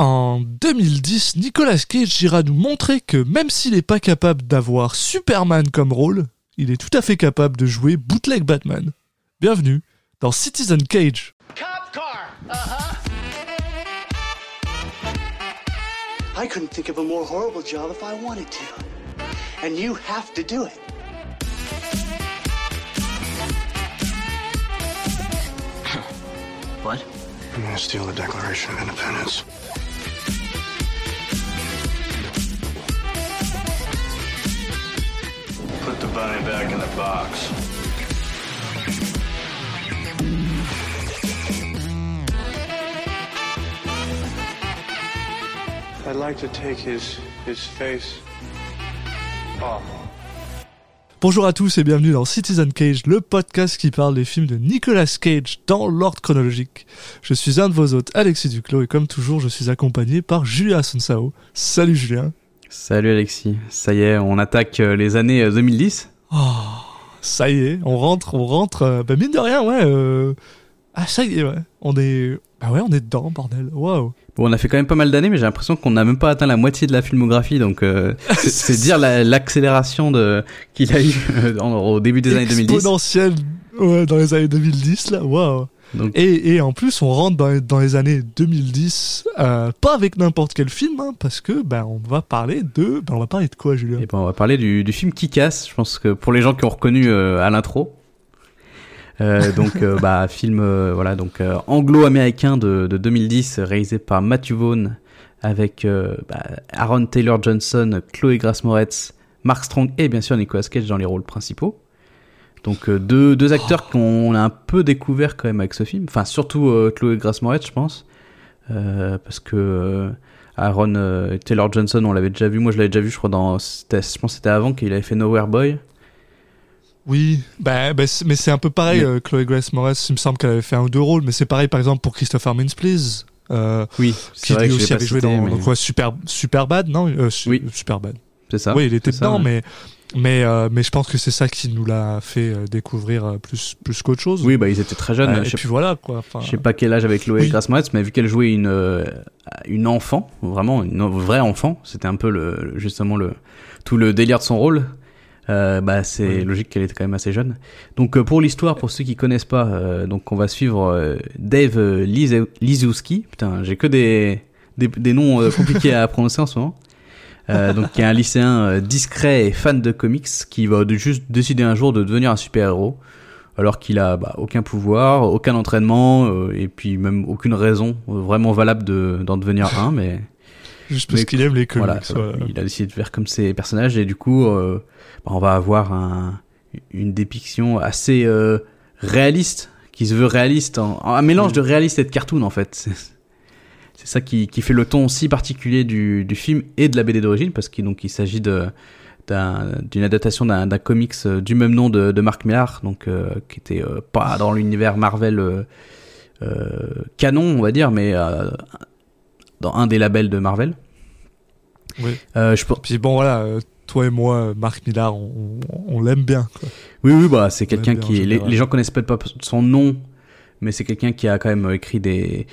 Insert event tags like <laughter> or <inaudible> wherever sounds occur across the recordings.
En 2010, Nicolas Cage ira nous montrer que même s'il n'est pas capable d'avoir Superman comme rôle, il est tout à fait capable de jouer bootleg Batman. Bienvenue dans Citizen Cage. Cop car. Uh-huh. I couldn't think of a more horrible job if I wanted to. And you have to do it. What? I'm gonna steal the Declaration of Independence? Put the bunny back in the box. I'd like to take his his face. Bonjour à tous et bienvenue dans Citizen Cage, le podcast qui parle des films de Nicolas Cage dans l'ordre chronologique. Je suis un de vos hôtes, Alexis Duclos, et comme toujours, je suis accompagné par Julien Sonsao. Salut Julien. Salut Alexis, ça y est, on attaque euh, les années euh, 2010. Oh, ça y est, on rentre, on rentre, euh, bah mine de rien, ouais. euh, Ah, ça y est, ouais. On est. Bah ouais, on est dedans, bordel. Waouh. Bon, on a fait quand même pas mal d'années, mais j'ai l'impression qu'on n'a même pas atteint la moitié de la filmographie, donc euh, <laughs> c'est- dire la- l'accélération de qu'il a eu euh, au début des années 2010. Exponentielle, ouais, dans les années 2010, là, waouh. Donc, Et, et en plus, on rentre dans, les- dans les années 2010, euh, pas avec n'importe quel film, hein, parce que ben on va parler de, ben on va parler de quoi, Julien et ben, on va parler du, du film Kick-Ass, je pense que pour les gens qui ont reconnu euh, à l'intro. Euh, <laughs> donc bah film voilà donc anglo-américain de, de 2010 réalisé par Matthew Vaughn avec bah, Aaron Taylor Johnson, Chloé Grace Moretz, Mark Strong et bien sûr Nicolas Cage dans les rôles principaux. Donc euh, deux, deux acteurs qu'on a un peu découvert quand même avec ce film, enfin surtout euh, Chloé Grace Moretz je pense, Euh, parce que euh, Aaron Taylor Johnson on l'avait déjà vu, moi je l'avais déjà vu je crois dans, je pense que c'était avant qu'il avait fait Nowhere Boy. Oui, bah, bah, mais c'est un peu pareil, Mais- Chloé Grace Moretz, il me semble qu'elle avait fait un ou deux rôles, mais c'est pareil par exemple pour Christopher Mintz, Please, Oui, qui vrai lui que aussi avait joué dans, mais dans quoi, Super, Superbad, non? Oui. Superbad. c'est ça. oui, il était ça, dedans, ouais. mais, mais, euh, mais je pense que c'est ça qui nous l'a fait euh, découvrir euh, plus, plus qu'autre chose. Oui, bah ils étaient très jeunes. Euh, je et sais puis voilà, quoi. Enfin, Je sais pas quel âge avec Chloé Oui. Mais vu qu'elle jouait une une enfant, vraiment une vraie enfant, c'était un peu le justement le tout le délire de son rôle. Euh, bah c'est Oui. logique qu'elle était quand même assez jeune. Donc euh, pour l'histoire, pour ceux qui connaissent pas, euh, donc on va suivre euh, Dave Lizowski. Putain, j'ai que des des, des noms compliqués à prononcer en ce moment. Euh, donc qui est un lycéen euh, discret et fan de comics qui va de- juste décider un jour de devenir un super héros alors qu'il a bah, aucun pouvoir, aucun entraînement euh, et puis même aucune raison euh, vraiment valable de d'en devenir un mais <laughs> juste parce qu'il aime les comics. voilà, voilà. il a décidé de faire comme ses personnages et du coup euh, bah, on va avoir un, une dépiction assez euh, réaliste qui se veut réaliste en, en- un mélange de réaliste et de cartoon en fait <laughs> c'est ça qui, qui fait le ton si particulier du, du film et de la BD d'origine parce qu'il il s'agit d'une adaptation d'un comics euh, du même nom de, de Mark Millar donc euh, qui était euh, pas dans l'univers Marvel canon on va dire mais dans un des labels de Marvel Oui. je, pense- Puis bon, voilà, toi et moi, Marc Millard, on, on, on l'aime bien. Quoi. Oui, oui, bah, c'est quelqu'un qui. Les, les gens connaissent peut-être pas son nom, mais c'est quelqu'un qui a quand même écrit des,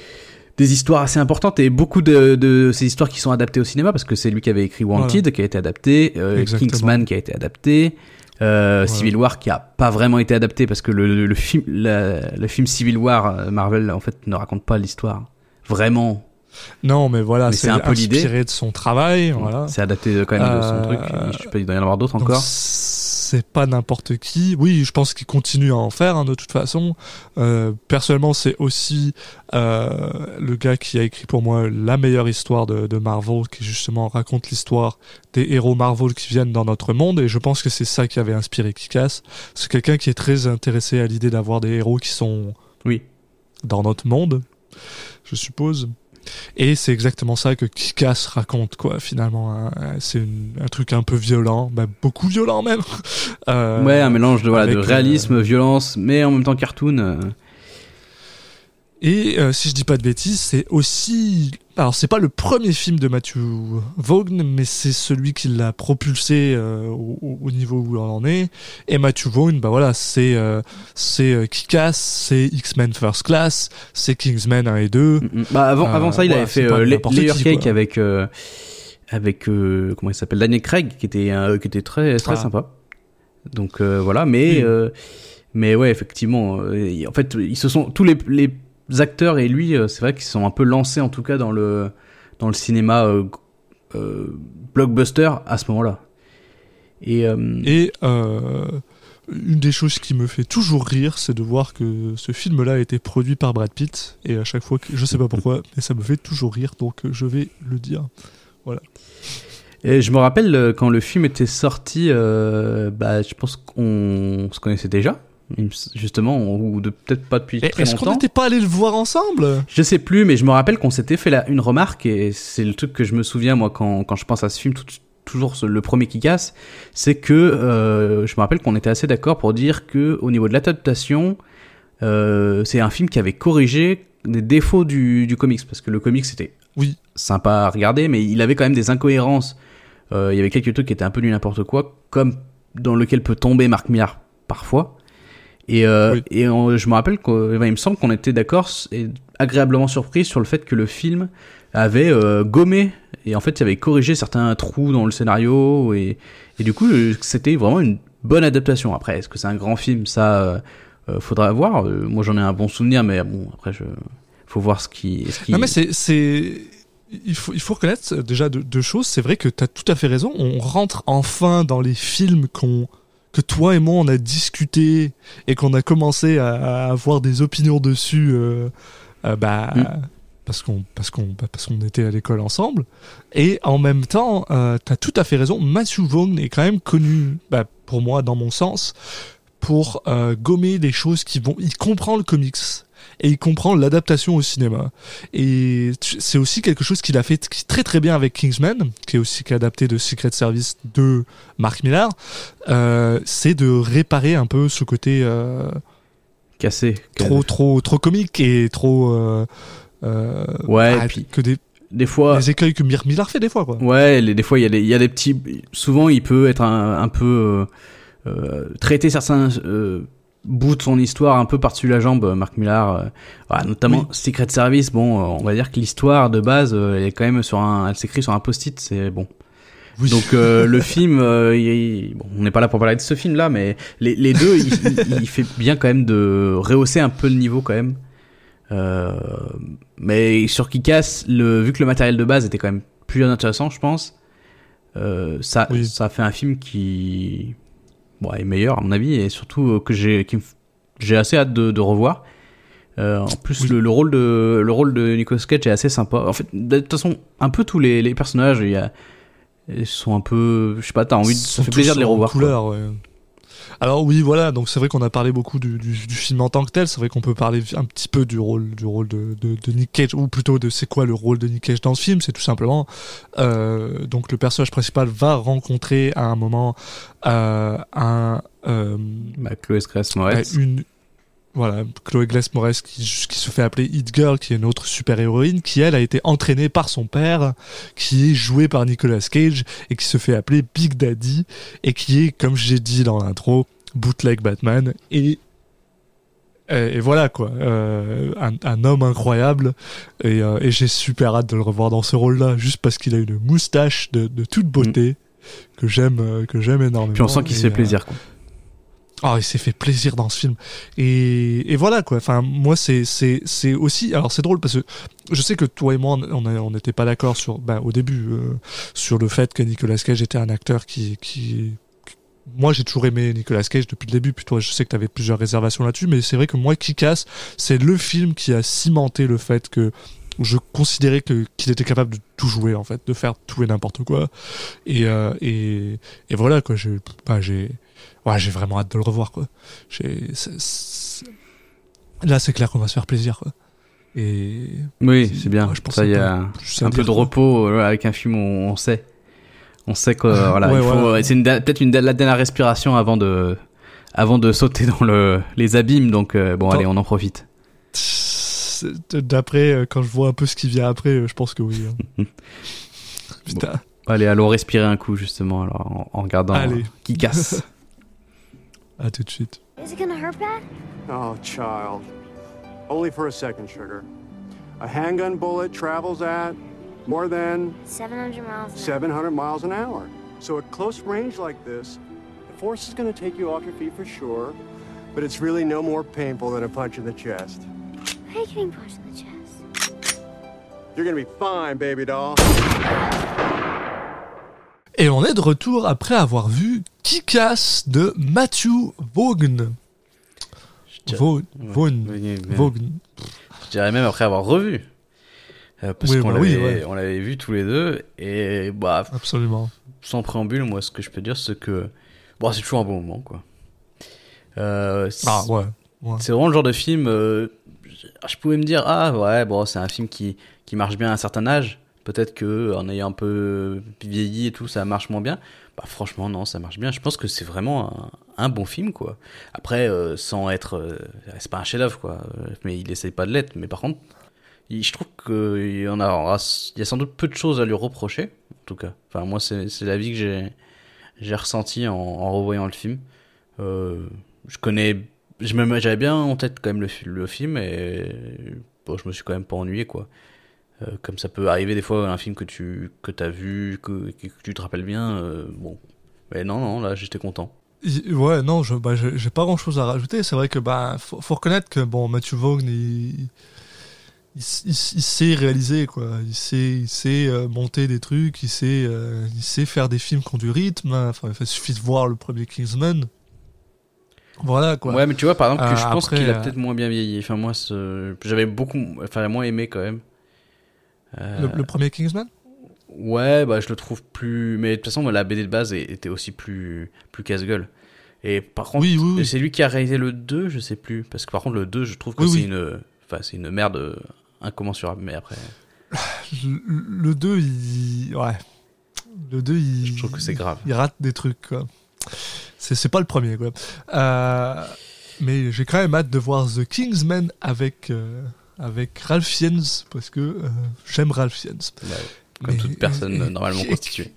des histoires assez importantes et beaucoup de, de ces histoires qui sont adaptées au cinéma parce que c'est lui qui avait écrit Wanted qui a été adapté, euh. Kingsman qui a été adapté, euh. Civil War qui a pas vraiment été adapté parce que le, le, le film, la- le film Civil War euh, Marvel en fait ne raconte pas l'histoire vraiment. Non, mais voilà, c'est un peu l'idée. inspiré de son travail. Voilà. C'est adapté quand même de son Euh, truc. Je sais pas, il doit y en avoir d'autres encore. C'est pas n'importe qui. Oui, je pense qu'il continue à en faire hein, de toute façon. Euh, personnellement, c'est aussi euh, le gars qui a écrit pour moi la meilleure histoire de, de Marvel, qui justement raconte l'histoire des héros Marvel qui viennent dans notre monde. Et je pense que c'est ça qui avait inspiré Kikas. C'est quelqu'un qui est très intéressé à l'idée d'avoir des héros qui sont Oui. dans notre monde, je suppose. Et c'est exactement ça que Kikas raconte, quoi, finalement. hein. C'est un truc un peu violent, bah, beaucoup violent même. <laughs> Euh, Ouais, un mélange de, voilà, de avec, euh, réalisme, violence, mais en même temps cartoon. Euh. Et euh, si je dis pas de bêtises, c'est aussi. Alors, c'est pas le premier film de Matthew Vaughn, mais c'est celui qui l'a propulsé euh, au, au niveau où on en est. Et Matthew Vaughn, bah voilà, c'est euh, c'est euh, Kick-Ass, c'est X-Men First Class, c'est Kingsman 1 et 2. Mm, mm. Bah, avant, Euh, avant ça, il voilà, avait fait euh, Layer Cake quoi. avec euh, avec euh, comment il s'appelle Daniel Craig, qui était euh, qui était très très Ah. sympa. Donc euh, voilà, mais Oui. euh, mais ouais, effectivement, euh, en fait, ils se sont tous les les acteurs et lui, euh, c'est vrai qu'ils sont un peu lancés en tout cas dans le dans le cinéma euh, euh, blockbuster à ce moment-là. Et, Et une des choses qui me fait toujours rire, c'est de voir que ce film-là a été produit par Brad Pitt. Et à chaque fois, que, je sais pas pourquoi, <laughs> mais ça me fait toujours rire, donc je vais le dire. Et je me rappelle quand le film était sorti, euh, bah, je pense qu'on se connaissait déjà, justement, ou de peut-être pas depuis Et très Est-ce qu'on longtemps. n'était pas allé le voir ensemble Je sais plus, mais je me rappelle qu'on s'était fait la, une remarque et c'est le truc que je me souviens moi quand, quand je pense à ce film, tout- toujours le premier qui casse, c'est que euh, je me rappelle qu'on était assez d'accord pour dire que au niveau de l'adaptation, euh, c'est un film qui avait corrigé des défauts du, du comics parce que le comics c'était Oui. sympa à regarder, mais il avait quand même des incohérences. Euh, il y avait quelques trucs qui étaient un peu du n'importe quoi, comme dans lequel peut tomber Marc Millar parfois. Et, euh, Oui. et on- je me rappelle qu'il me semble qu'on était d'accord et agréablement surpris sur le fait que le film avait euh, gommé et en fait il avait corrigé certains trous dans le scénario et, et du coup euh, c'était vraiment une bonne adaptation. Après, est-ce que c'est un grand film? Ça, euh, euh, faudra voir. Euh, moi j'en ai un bon souvenir, mais bon après je faut voir ce qui. Ce qui... Non mais c'est c'est il faut il faut reconnaître déjà deux, deux choses. C'est vrai que tu as tout à fait raison. On rentre enfin dans les films qu'on que toi et moi on a discuté et qu'on a commencé à, à avoir des opinions dessus. euh, euh, bah Mm. parce qu'on parce qu'on bah, parce qu'on était à l'école ensemble. Et en même temps, euh, tu as tout à fait raison. Matthew Vaughn est quand même connu, bah, pour moi, dans mon sens, pour euh, gommer des choses qui vont. Il comprend le comics et il comprend l'adaptation au cinéma. Et c'est aussi quelque chose qu'il a fait très très bien avec Kingsman, qui est aussi adapté de Secret Service de Mark Millar. Euh, c'est de réparer un peu ce côté euh, cassé. trop trop trop comique et trop. Euh, Ouais, et ah, puis- que des, Des fois, des écueils que Mir- Millar fait des fois quoi. Ouais, les- des fois il y a des, il y a des petits. Souvent, il peut être un, un peu euh, traiter certains euh, bouts de son histoire un peu par-dessus la jambe. Marc Millar, euh, voilà, notamment Oui. Secret Service. Bon, euh, on va dire que l'histoire de base, euh, elle est quand même sur un, elle s'écrit sur un post-it. C'est bon. Oui. Donc <laughs> le film, il- bon, on n'est pas là pour parler de ce film-là, mais les, les deux, il, fait bien quand même de rehausser un peu le niveau quand même. Euh, mais sur Kick-Ass, le vu que le matériel de base était quand même plus intéressant, je pense, euh, ça, Oui. ça fait un film qui bon, est meilleur à mon avis et surtout euh, que j'ai, j'ai assez hâte de, de revoir. Euh, en plus, Oui. le, le rôle de le rôle de Nicolas Cage est assez sympa. En fait, de toute façon, un peu tous les, les personnages, il y a ils sont un peu, je sais pas, t'as envie, de, ça fait plaisir de les revoir. quoi. couleur, ouais. Alors oui, voilà, donc c'est vrai qu'on a parlé beaucoup du, du, du film en tant que tel. C'est vrai qu'on peut parler un petit peu du rôle, du rôle de, de, de Nick Cage, ou plutôt de c'est quoi le rôle de Nick Cage dans ce film. C'est tout simplement euh, donc le personnage principal va rencontrer à un moment euh, un euh, Bah, Chloé Grace Moretz. une voilà Chloé Glass Moretz qui, qui se fait appeler Hit Girl, qui est une autre super héroïne, qui elle a été entraînée par son père, qui est joué par Nicolas Cage et qui se fait appeler Big Daddy et qui est, comme j'ai dit dans l'intro, bootleg Batman et et, et voilà quoi, euh, un, un homme incroyable et, euh, et j'ai super hâte de le revoir dans ce rôle-là, juste parce qu'il a une moustache de, de toute beauté que j'aime euh, que j'aime énormément. Puis on sent qu'il se fait plaisir. Quoi. Ah, il s'est fait plaisir dans ce film. Et, et voilà, quoi. Enfin, moi, c'est, c'est, c'est aussi. Alors, c'est drôle parce que je sais que toi et moi, on n'était pas d'accord sur, ben, au début, euh, sur le fait que Nicolas Cage était un acteur qui. qui moi, j'ai toujours aimé Nicolas Cage depuis le début. Puis toi, je sais que tu avais plusieurs réservations là-dessus. Mais c'est vrai que moi, qui casse, c'est le film qui a cimenté le fait que je considérais qu'il était capable de tout jouer en fait, de faire tout et n'importe quoi. Et euh, et et voilà quoi. J'ai bah, j'ai ouais, j'ai vraiment hâte de le revoir quoi. J'ai c'est- c'est- là c'est clair qu'on va se faire plaisir quoi. Et Oui, c'est bien. Ouais, je pense ça, il y un a peu de repos euh, avec un film où on sait. On sait que euh, voilà, Ouais, il faut- voilà. c'est une peut-être une la dernière respiration avant de avant de sauter dans le les abîmes. Donc euh, bon, allez, on en profite. d'après, euh, quand je vois un peu ce qui vient après, je pense que oui. hein. <laughs> Putain. Allez, allons respirer un coup justement alors en, en regardant Allez. qui casse. <laughs> À tout de suite. Is it gonna hurt bad? Oh, child. Only for a second, sugar. A handgun bullet travels at more than 700 miles an 700 miles an hour. So at close range like this, the force is going to take you off your feet for sure, but it's really no more painful than a punch in the chest. hour. How are you getting punched in the chest? You're going to be fine, baby doll. Et on est de retour après avoir vu Kick-Ass de Matthew Vaughn. Vaughn. Vaughn. Je dirais même après avoir revu. Euh, parce Oui, qu'on bah oui, l'avait ouais. on l'avait vu tous les deux et bah Absolument. sans préambule moi ce que je peux dire c'est que bon c'est toujours un bon moment quoi. Euh, c'est- Ah ouais. ouais. C'est vraiment le genre de film. euh, je- je pouvais me dire ah ouais bon c'est un film qui qui marche bien à un certain âge. Peut-être que en ayant un peu vieilli et tout ça marche moins bien. Bah franchement non ça marche bien. Je pense que c'est vraiment un, bon film quoi. Après euh, sans être euh, c'est pas un chef-d'œuvre quoi. Mais il essaye pas de l'être. Mais par contre je trouve qu'il y a il y a sans doute peu de choses à lui reprocher en tout cas. Enfin moi c'est c'est la vie que j'ai j'ai ressenti en, revoyant le film. Euh, je connais j'avais bien en tête quand même le, le film et bon, je me suis quand même pas ennuyé quoi. Euh, comme ça peut arriver des fois un film que tu que as vu que, que tu te rappelles bien euh, bon mais non non là j'étais content Ouais, non, je, bah, j'ai pas grand chose à rajouter. C'est vrai que, bah, faut, faut reconnaître que, bon, Matthew Vaughn, il, il, il- il sait réaliser, quoi. Il sait, il sait euh, monter des trucs, il sait, euh, il sait faire des films qui ont du rythme. hein. Enfin, il suffit de voir le premier Kingsman. Voilà, quoi. ouais mais tu vois par exemple que Euh, je pense qu'il a peut-être moins bien vieilli enfin moi j'avais beaucoup enfin moins aimé quand même Le, le premier Kingsman? Ouais, bah je le trouve plus. Mais de toute façon, la BD de base était aussi plus, plus casse-gueule. Et par contre, Oui, oui, oui. c'est lui qui a réalisé le 2, je sais plus. Parce que par contre, le 2, je trouve que c'est une. Enfin, c'est une merde euh, incommensurable. Mais après, Le, le 2, il. Ouais. Le 2, il. je trouve que c'est grave. Il rate des trucs, quoi. C'est, c'est pas le premier, quoi. Euh, mais j'ai quand même hâte de voir The Kingsman avec, euh, avec Ralph Fiennes, parce que euh, j'aime Ralph Fiennes. Bah, comme Mais- toute personne et- normalement et- constituée.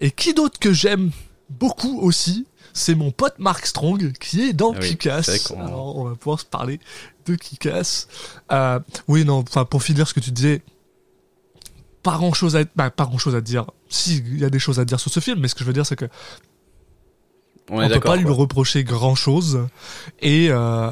Et qui d'autre que j'aime beaucoup aussi, c'est mon pote Mark Strong, qui est dans Ah oui, Kick-Ass. Alors, on va pouvoir se parler de Kick-Ass. Euh, oui, non, pour finir ce que tu disais, pas grand chose à, bah, pas grand chose à dire. Si, il y a des choses à dire sur ce film, mais ce que je veux dire, c'est que On on, peut pas lui reprocher grand chose. Et, euh,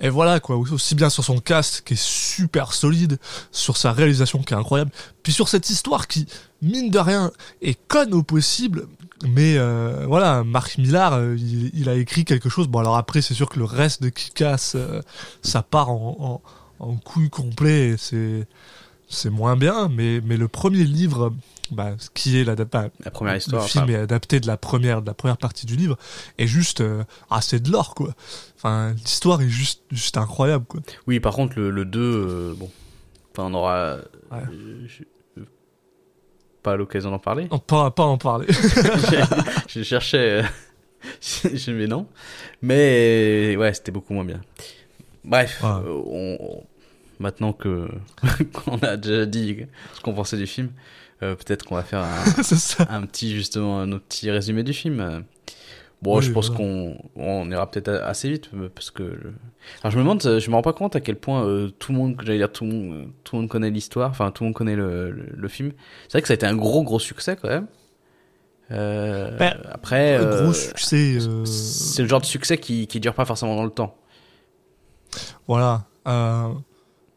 et voilà, quoi. Aussi bien sur son cast qui est super solide, sur sa réalisation qui est incroyable, puis sur cette histoire qui, mine de rien, est conne au possible. Mais euh, voilà, Marc Millar, euh, il, a écrit quelque chose. Bon, alors après, c'est sûr que le reste de Kick-Ass, euh, ça part en, en, en couille complet. et C'est c'est moins bien, mais, mais le premier livre, bah, qui est l'adaptation, La première le histoire. film enfin, est adapté de la première de la première partie du livre est juste euh, ah c'est de l'or quoi enfin l'histoire est juste juste incroyable quoi Oui, par contre, le, le 2, euh, bon. Enfin, on aura. Ouais. euh, je- Pas l'occasion d'en parler. on pourra pas en parler <laughs> je cherchais. euh, <laughs> je mais non. Mais ouais, c'était beaucoup moins bien. Bref, Ouais. euh, on- maintenant que <laughs> qu'on a déjà dit ce qu'on pensait du film, euh, peut-être qu'on va faire un, <laughs> petit justement un autre petit résumé du film. Bon, Oui, je pense qu'on on ira peut-être assez vite parce que je... Alors, je me demande, je me rends pas compte à quel point euh, tout le monde, j'allais dire tout le monde, euh, tout le monde connaît l'histoire, enfin tout le monde connaît le, le, le film. C'est vrai que ça a été un gros gros succès quand même. Euh, Ben, après, Un gros succès c'est le genre de succès qui qui dure pas forcément dans le temps. voilà euh,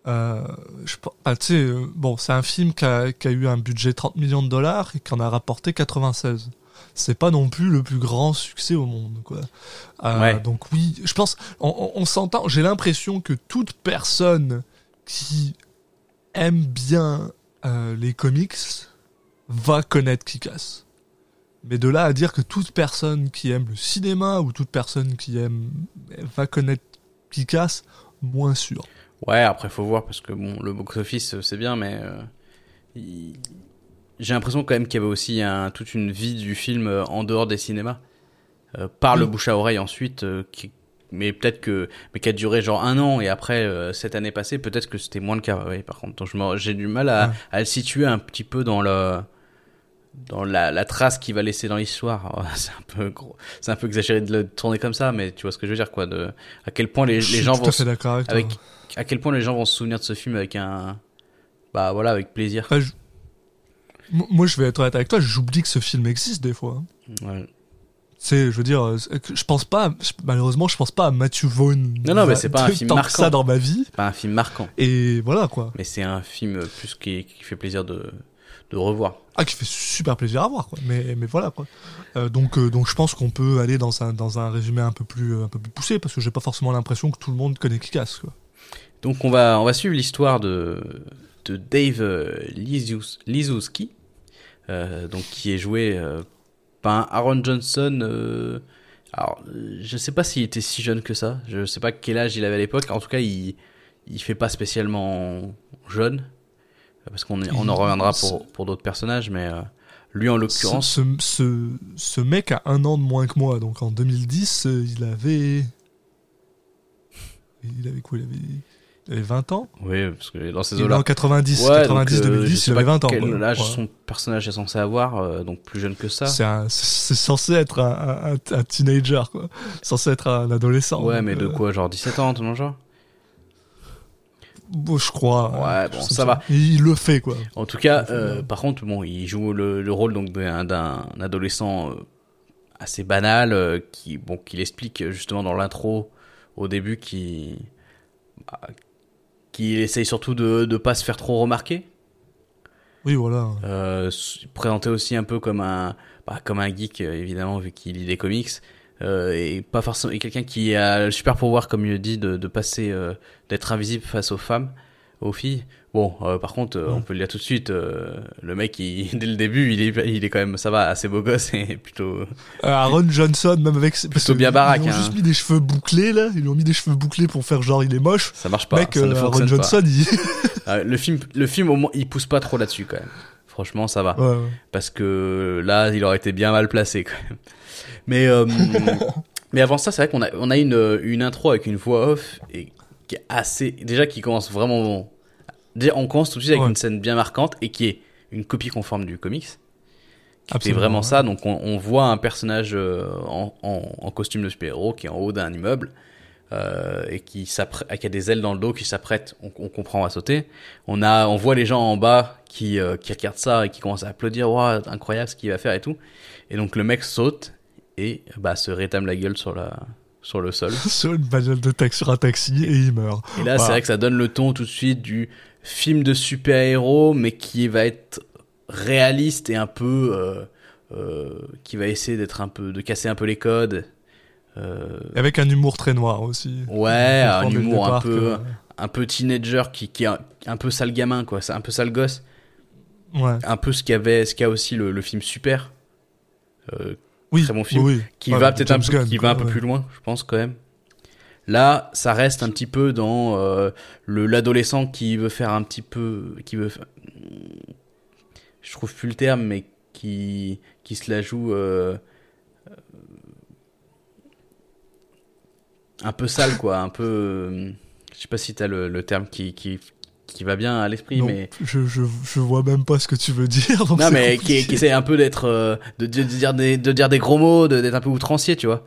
euh, je ah, euh, bon c'est un film qui a, qui a eu un budget 30 millions de dollars et qui en a rapporté 96 c'est pas non plus le plus grand succès au monde quoi Euh, Ouais. donc oui je pense on, on- on s'entend j'ai l'impression que toute personne qui aime bien les comics va connaître Kick-Ass. Mais de là à dire que toute personne qui aime le cinéma ou toute personne qui aime va connaître Kick-Ass, moins sûr. Ouais, après faut voir parce que bon, le box office euh, c'est bien, mais euh, il- j'ai l'impression quand même qu'il y avait aussi un, toute une vie du film euh, en dehors des cinémas, euh, par le Oui. bouche à oreille ensuite, euh, qui, mais peut-être que mais qui a duré genre un an et après euh, cette année passée peut-être que c'était moins le cas oui par contre Donc, j'ai du mal à, Ouais. à le situer un petit peu dans le dans la, la trace qu'il va laisser dans l'histoire <laughs> c'est un peu gros c'est un peu exagéré de le tourner comme ça mais tu vois ce que je veux dire quoi de à quel point les, gens vont d'accord avec, à quel point les gens vont se souvenir de ce film avec un bah voilà avec plaisir je- M- Moi, je vais être honnête avec toi, j'oublie que ce film existe des fois. hein. Ouais. C'est, je veux dire, euh, c'est je pense pas, je- malheureusement, je pense pas à Matthew Vaughn. Non, non, mais c'est pas un film marquant. ça dans ma vie. pas un film marquant Et voilà, quoi. mais c'est un film plus qui, qui fait plaisir de de revoir Ah, qui fait super plaisir à voir, quoi. Mais, mais voilà, quoi. Euh, donc, euh, donc, je pense qu'on peut aller dans un, dans un résumé un peu plus, euh, un peu plus poussé, parce que j'ai pas forcément l'impression que tout le monde connaît quoi. Donc on va on va suivre l'histoire de de Dave Lizowski, euh, donc qui est joué par Aaron Johnson. alors je sais pas s'il était si jeune que ça. Je sais pas quel âge il avait à l'époque. En tout cas il il fait pas spécialement jeune parce qu'on on en reviendra pour pour d'autres personnages, mais euh, lui en Ce, l'occurrence. ce, ce, ce mec a un an de moins que moi, donc en 2010, euh, il avait. Il avait quoi Il avait, il avait 20 ans? Oui, parce que dans ces eaux-là. en 90, Ouais, 90, donc, euh, je 2010, sais il avait pas 20 ans. Quel quoi. âge Ouais. son personnage est censé avoir, euh, donc plus jeune que ça. C'est censé être un, un- un teenager, quoi. Censé être un adolescent. Ouais, mais de quoi, genre 17 ans, tout le genre bon, je crois. Ouais, quelque bon, ça va. Il, le fait, quoi. En tout cas, euh, par contre, bon, il joue le, le rôle donc d'un adolescent euh, assez banal euh, qui, bon, qu'il explique euh, justement dans l'intro au début, qui, bah, qui essaye surtout de de pas se faire trop remarquer. Oui, voilà. Euh, présenté aussi un peu comme un, bah, comme un geek euh, évidemment vu qu'il lit des comics. Euh, et pas forcément et quelqu'un qui a le super pouvoir comme il dit de, de passer euh, d'être invisible face aux femmes aux filles bon euh, par contre on peut le dire tout de suite le mec il, <laughs> dès le début il est il est quand même ça va assez beau gosse et plutôt Aaron Johnson, même avec. parce Plutôt bien baraque, Ils ont hein. juste mis des cheveux bouclés, là. Ils lui ont mis des cheveux bouclés pour faire genre il est moche. ça marche pas Mec, ça ne Aaron Johnson, il. pas <laughs> Euh, le film le film au moins il pousse pas trop là-dessus quand même franchement ça va Ouais, ouais. parce que là, il aurait été bien mal placé quand même. Mais euh, <laughs> mais avant ça, c'est vrai qu'on a on a une une intro avec une voix off et qui est assez déjà qui commence vraiment déjà on commence tout de suite avec Ouais. une scène bien marquante et qui est une copie conforme du comics. Absolument, vraiment ouais. ça, donc on, on voit un personnage euh, en, en, en costume de super-héros qui est en haut d'un immeuble euh, et qui, qui a des ailes dans le dos, qui s'apprête, on, on comprend, à sauter. On, a, on voit les gens en bas qui, euh, qui regardent ça et qui commencent à applaudir, Ouah, incroyable ce qu'il va faire et tout. Et donc le mec saute et bah, se rétame la gueule sur, la, sur le sol. <laughs> Sur une bagnole de taxi sur un taxi et il meurt. Et là, c'est vrai que ça donne le ton tout de suite du film de super-héros, mais qui va être réaliste et un peu, euh, euh, qui va essayer d'être un peu, de casser un peu les codes. Euh, Avec un humour très noir aussi. ouais, un humour un peu, que- un peu teenager qui, qui est un, un peu sale gamin, quoi. C'est un peu sale gosse. Ouais. Un peu ce qu'avait, ce qu'a aussi le, le film Super. Oui, Très bon film. oui, oui. qui Ouais, va peut-être un peu, qui va un peu ouais. plus loin, je pense quand même. Là, ça reste un petit peu dans euh, le l'adolescent qui veut faire un petit peu, qui veut, je trouve plus le terme, mais qui qui se la joue euh, euh, un peu sale quoi, un peu, je sais pas si t'as le, le terme qui qui qui va bien à l'esprit, mais je, je, je vois même pas ce que tu veux dire. donc non mais qui, essaie un peu d'être euh, de, de, de dire des de dire des gros mots, de- d'être un peu outrancier, tu vois.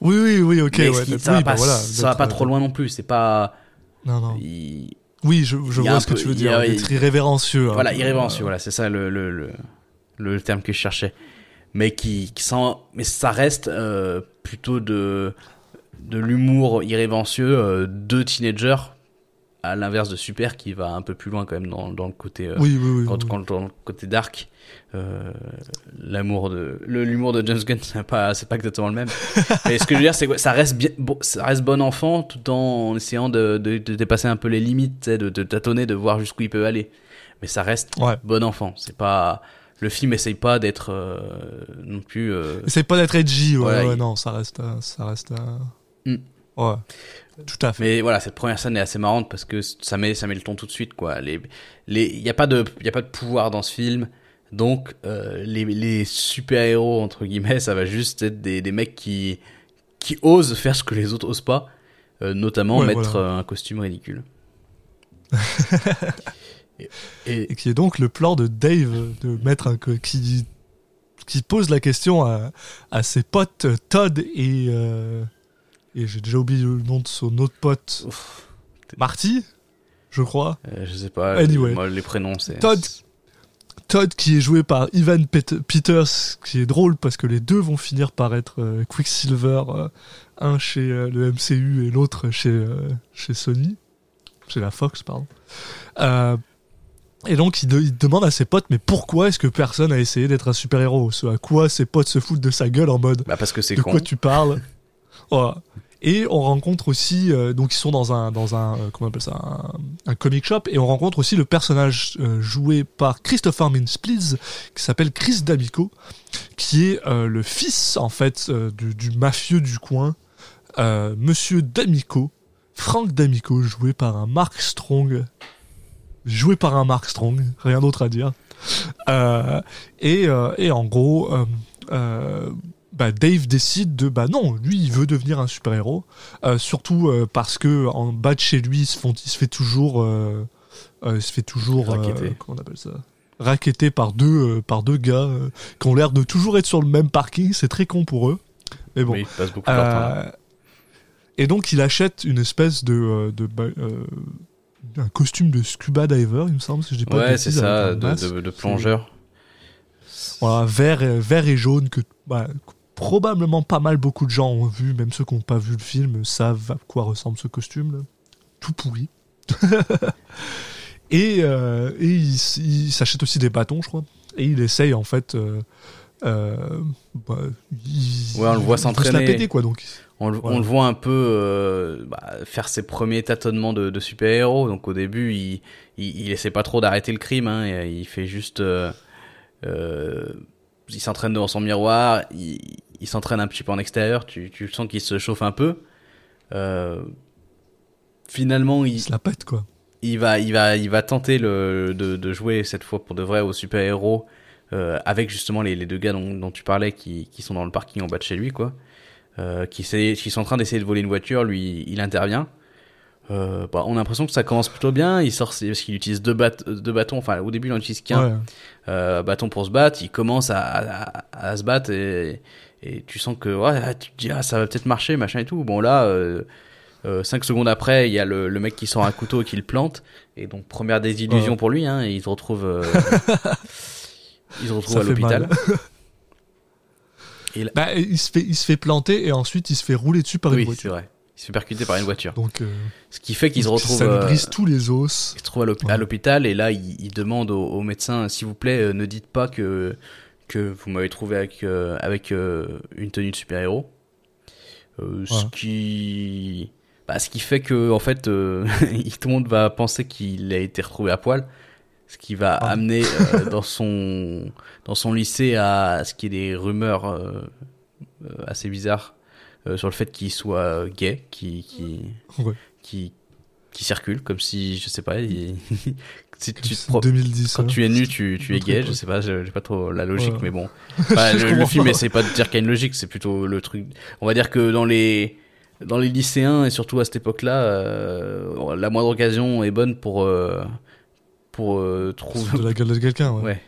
Oui, oui, oui, ok. mais ouais, qui- ça va oui, pas, bah voilà, ça va pas euh, trop loin non plus. C'est pas. Non, non. il- Oui, je, je vois ce que tu veux a- dire. il- D'être irrévérencieux. un Voilà, irrévérencieux. euh, Voilà, c'est ça le, le, le, le terme que je cherchais. Mais qui, qui sent, mais ça reste euh, plutôt de de l'humour irrévérencieux de teenager à l'inverse de Super qui va un peu plus loin quand même dans, dans le côté euh, Oui, oui, oui. quand, oui. quand dans le côté dark euh, l'amour de l'humour de James Gunn <laughs> c'est pas c'est pas exactement le même <laughs> mais ce que je veux dire c'est que ça reste bien bon, ça reste bon enfant tout en essayant de, de, de dépasser un peu les limites de, de tâtonner de voir jusqu'où il peut aller mais ça reste Ouais. bon enfant c'est pas le film essaye pas d'être euh, non plus C'est pas d'être edgy, ouais, ouais, il- non, ça reste, ça reste. euh, Mm. Ouais, tout à fait. Mais voilà, cette première scène est assez marrante parce que ça met, ça met le ton tout de suite, quoi. Les, les, y a pas de, y a pas de pouvoir dans ce film. Donc, euh, les, les super-héros, entre guillemets, ça va juste être des, des mecs qui, qui ose faire ce que les autres osent pas, euh, notamment Ouais, mettre voilà. euh, un costume ridicule. <laughs> et, et- et qui est donc le plan de Dave de mettre un qui qui pose la question à, à ses potes Todd et euh, et j'ai déjà oublié le nom de son autre pote. Ouf, Marty je crois. Euh, je sais pas, Anyway. moi, les prénoms c'est. Todd. Todd qui est joué par Ivan Pet- Peters qui est drôle parce que les deux vont finir par être euh, Quicksilver euh, un chez euh, le MCU et l'autre chez chez Sony. Chez la Fox pardon. Et donc il, de- il demande à ses potes mais pourquoi est-ce que personne a essayé d'être un super héros ce à quoi ses potes se foutent de sa gueule en mode Bah parce que c'est de con. quoi tu parles? <laughs> Et on rencontre aussi, euh, donc ils sont dans un, dans un, euh, comment on appelle ça, un, comic shop, et on rencontre aussi le personnage euh, joué par Christopher Mintz-Please, qui s'appelle Chris D'Amico, qui est le fils en fait du, mafieux du coin, Monsieur D'Amico, Frank D'Amico, joué par un Mark Strong, joué par un Mark Strong, rien d'autre à dire. Et, et en gros, bah, Dave décide de bah non, lui il veut devenir un super héros, surtout euh, parce que en bas de chez lui il se, font- il se fait toujours, euh, euh, il se fait toujours, euh, Racketter. comment on appelle ça, raquetté par deux euh, par deux gars euh, qui ont l'air de toujours être sur le même parking, c'est très con pour eux, mais bon. Oui, ils passent beaucoup de leur temps là. Euh, et donc il achète une espèce de, euh, de ba- euh, un costume de scuba diver, il me semble, si je dis pas Ouais, c'est ça, de, masque. de, de plongeur. Voilà, vert, et- vert et jaune que bah, que probablement pas mal beaucoup de gens ont vu, même ceux qui n'ont pas vu le film savent à quoi ressemble ce costume. Là. Tout pourri. <laughs> et euh, et il, s'achète aussi des bâtons, je crois. Et il essaye en fait. euh, euh, bah, il, Ouais, on le voit la s'entraîner. péter, quoi. Donc, On, le- Voilà. on le voit un peu bah, faire ses premiers tâtonnements de, de super-héros. Donc au début, il, il, il essaie pas trop d'arrêter le crime. Hein, et, il fait juste... euh, il s'entraîne devant son miroir, il, il s'entraîne un petit peu en extérieur, tu, tu sens qu'il se chauffe un peu. Euh, finalement, il, il se la pète, quoi. il va, il va, il va tenter le, de, de jouer cette fois pour de vrai au super héros euh, avec justement les, les deux gars dont, dont tu parlais qui, qui sont dans le parking en bas de chez lui, quoi, euh, qui, qui sont en train d'essayer de voler une voiture. Lui, il intervient. Euh, bah, on a l'impression que ça commence plutôt bien. Il sort, parce qu'il utilise deux, bat, deux bâtons. Enfin, au début, il en utilise qu'un Ouais. euh, bâton pour se battre. Il commence à, à, à se battre et, et tu sens que ouais, tu te dis ah ça va peut-être marcher, machin et tout. Bon là. Euh, euh, cinq secondes après, il y a le, le mec qui sort un couteau et qui le plante. Et donc, première désillusion Ouais. pour lui, hein, et il se retrouve, il se <laughs> retrouve Ça à l'hôpital. Bah, il, se fait, il se fait planter et ensuite il se fait rouler dessus par une Oui, voiture. vrai. Il se fait percuter par une voiture. Donc, euh, Ce qui fait qu'il se retrouve, ça lui euh, brise tous les os. il se trouve à Ouais. l'hôpital et là, il, il demande au, au médecin, s'il vous plaît, euh, ne dites pas que que vous m'avez trouvé avec euh, avec euh, une tenue de super héros. Euh, Ce qui bah, ce qui fait que en fait, <laughs> tout le monde va penser qu'il a été retrouvé à poil. Ce qui va Ah. amener <laughs> dans son dans son lycée à ce qui est des rumeurs assez bizarres sur le fait qu'il soit gay, qui qui Ouais. qui qui circulent comme si je sais pas il- <laughs> si tu te C'est pro- 2010. quand hein. tu es nu tu, tu es gay époque. je sais pas j'ai pas trop la logique mais bon <laughs> Je le, le film essaie pas de dire qu'il y a une logique c'est plutôt le truc on va dire que dans les dans les lycéens et surtout à cette époque-là euh, la moindre occasion est bonne pour euh, pour euh, trouver de la gueule de quelqu'un. Ouais. ouais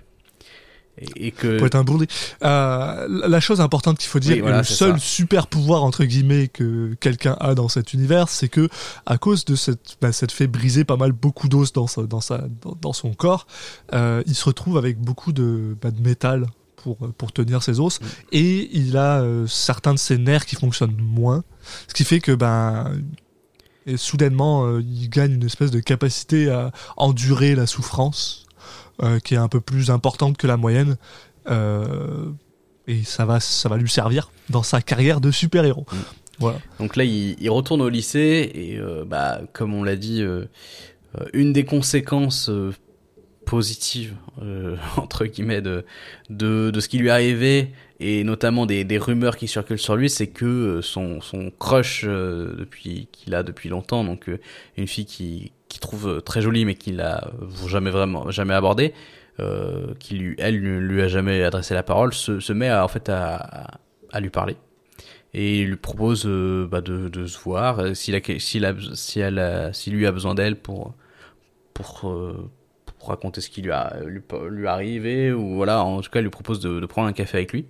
et, et que Pour être un bourdi. Euh, la chose importante qu'il faut dire, Oui, voilà, et le seul ça. super pouvoir entre guillemets que quelqu'un a dans cet univers, c'est que à cause de cette, bah, cette fait briser pas mal beaucoup d'os dans sa, dans sa, dans, dans son corps, euh, il se retrouve avec beaucoup de, bah, de métal pour pour tenir ses os, Mm. et il a euh, certains de ses nerfs qui fonctionnent moins, ce qui fait que ben et soudainement euh, il gagne une espèce de capacité à endurer la souffrance euh, qui est un peu plus importante que la moyenne euh, et ça va ça va lui servir dans sa carrière de super héros Mm. voilà Donc là, il, il retourne au lycée et euh, bah, comme on l'a dit, euh, une des conséquences euh, positives <laughs> entre guillemets de, de de ce qui lui est arrivé et notamment des, des rumeurs qui circulent sur lui, c'est que son son crush depuis qu'il a depuis longtemps, donc une fille qui qui trouve euh, très jolie mais qu'il a jamais vraiment jamais abordé, euh, qui lui elle ne lui a jamais adressé la parole, se, met à, en fait à, lui parler. Et il lui propose euh, bah, de, se voir s'il a s'il a si elle a, si lui a besoin d'elle pour pour, raconter ce qui lui a lui, lui arrivé ou voilà en tout cas il lui propose de prendre un café avec lui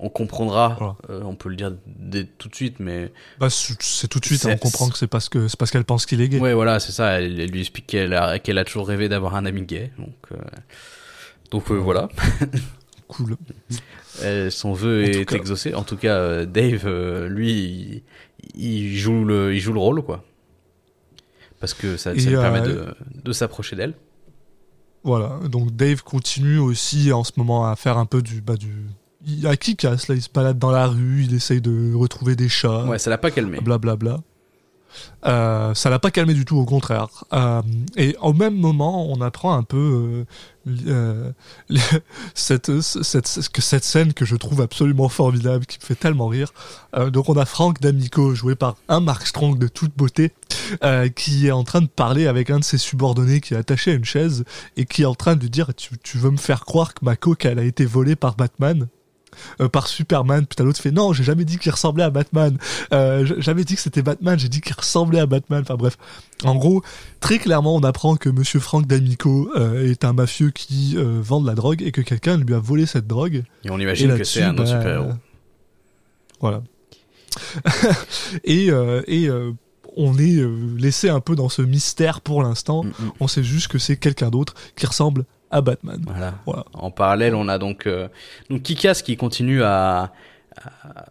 on comprendra Voilà. euh, on peut le dire dès tout de suite mais Bah, c'est tout de suite, C'est- on comprend que c'est parce que c'est parce qu'elle pense qu'il est gay. ouais voilà c'est ça elle, elle lui explique qu'elle a qu'elle a toujours rêvé d'avoir un ami gay donc euh, donc euh, voilà <laughs> Cool. Son vœu En est cas. exaucé. En tout cas, Dave, lui, il, il joue le, il joue le rôle, quoi. Parce que ça, lui permet de, de s'approcher d'elle. Voilà. Donc Dave continue aussi en ce moment à faire un peu du bah du il a qui casse là, il se balade dans la rue, il essaye de retrouver des chats. Ouais, ça l'a pas calmé. blablabla. Euh, ça l'a pas calmé du tout, au contraire. Euh, et au même moment, on apprend un peu euh, euh, <laughs> cette, cette, scène que je trouve absolument formidable, qui me fait tellement rire. Donc on a Frank D'Amico, joué par un Mark Strong de toute beauté, qui est en train de parler avec un de ses subordonnés qui est attaché à une chaise et qui est en train de lui dire tu, tu veux me faire croire que ma coque elle a été volée par Batman? Euh, par Superman. T'as l'autre fait non, j'ai jamais dit qu'il ressemblait à Batman. Euh, j'ai jamais dit que c'était Batman, j'ai dit qu'il ressemblait à Batman. Enfin bref, en gros, très clairement, on apprend que Monsieur Frank D'Amico euh, est un mafieux qui euh, vend de la drogue et que quelqu'un lui a volé cette drogue. Et on Et imagine que c'est un autre bah, super-héros. Voilà. <laughs> et et on est laissé un peu dans ce mystère pour l'instant. Mm, mm. On sait juste que c'est quelqu'un d'autre qui ressemble à Batman. Voilà. Voilà. En parallèle, on a donc euh, donc Kikas qui continue à, à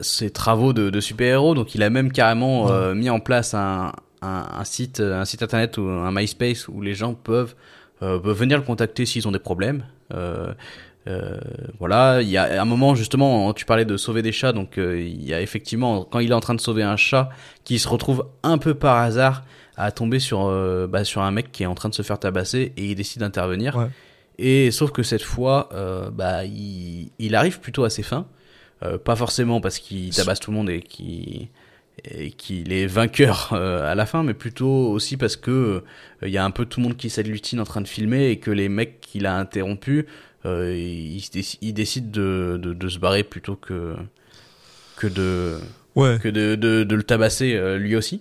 ses travaux de, de super-héros. Donc, il a même carrément euh, mis en place un, un, un site un site internet ou un MySpace où les gens peuvent euh, peuvent venir le contacter s'ils ont des problèmes. Euh, voilà, il y a un moment justement, tu parlais de sauver des chats, donc il y a effectivement quand il est en train de sauver un chat qui se retrouve un peu par hasard à tomber sur euh, bah, sur un mec qui est en train de se faire tabasser et il décide d'intervenir. Ouais. Et sauf que cette fois, euh, bah il, il arrive plutôt à ses fins, Euh, pas forcément parce qu'il tabasse tout le monde et qu'il et qu'il est vainqueur euh, à la fin, mais plutôt aussi parce que il y a un peu tout le monde qui s'agglutine en train de filmer et que les mecs qu'il a interrompus, euh, ils, ils décident de, de, de se barrer plutôt que que de Ouais. que de, de, le tabasser lui aussi.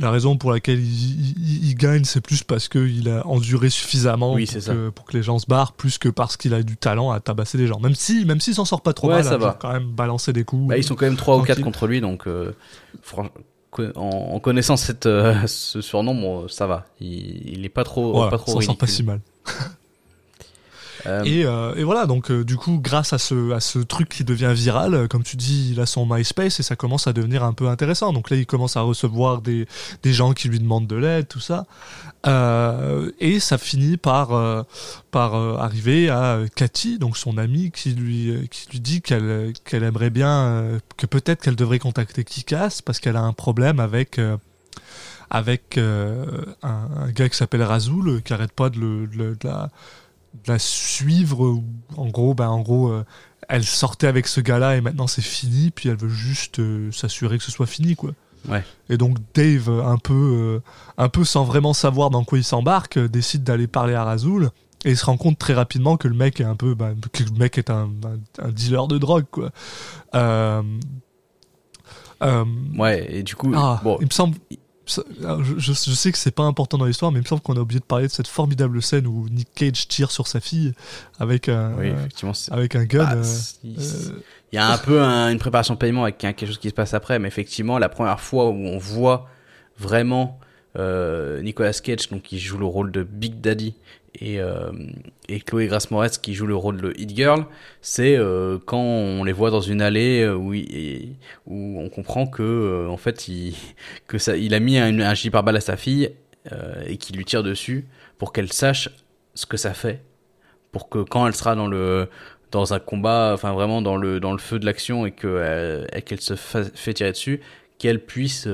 La raison pour laquelle il, il- il gagne, c'est plus parce qu'il a enduré suffisamment Oui, pour, que, pour que les gens se barrent, plus que parce qu'il a du talent à tabasser des gens. Même si, même s'il s'en sort pas trop Ouais, mal, ça à va. quand même balancer des coups. Bah, ils sont quand même 3 ou 4 Tranquille. contre lui, donc euh, en, en connaissant cette, euh, ce surnom, bon, ça va. Il, il est pas trop, Voilà, pas trop s'en sort pas si mal. Euh, Et, euh, et voilà, donc euh, du coup, grâce à ce, à ce truc qui devient viral, comme tu dis, il a son MySpace et ça commence à devenir un peu intéressant. Donc là, il commence à recevoir des, des gens qui lui demandent de l'aide, tout ça. Et ça finit par, par arriver à Cathy, donc son amie, qui lui, qui lui dit qu'elle qu'elle aimerait bien, que peut-être qu'elle devrait contacter Kikas parce qu'elle a un problème avec... avec un, gars qui s'appelle Razoul, qui arrête pas de le- de la, de la suivre. En gros, ben, en gros, euh, elle sortait avec ce gars-là et maintenant c'est fini. Puis elle veut juste euh, s'assurer que ce soit fini, quoi. Ouais. Et donc Dave, euh, un peu, un peu sans vraiment savoir dans quoi il s'embarque, décide d'aller parler à Razoul. Et il se rend compte très rapidement que le mec est un peu, ben, que le mec est un, un- un dealer de drogue, quoi. Euh, euh, ouais, et du coup, ah, bon, il me semble. Je, sais que c'est pas important dans l'histoire, mais il me semble qu'on a oublié de parler de cette formidable scène où Nick Cage tire sur sa fille avec un, oui, avec un gun. bah, euh, il euh, il y a un peu un- une préparation de paiement avec quelque chose qui se passe après, mais effectivement, la première fois où on voit vraiment euh, Nicolas Cage, donc qui joue le rôle de Big Daddy, et, euh, et Chloé Grace Moretz qui joue le rôle de Hit Girl, c'est euh, quand on les voit dans une allée euh, où, où on comprend que euh, en fait il que ça il a mis un, un gilet pare-balles à sa fille euh, et qu'il lui tire dessus pour qu'elle sache ce que ça fait. Pour que quand elle sera dans le dans un combat enfin vraiment dans le dans le feu de l'action et que qu'elle se fa- fait tirer dessus qu'elle puisse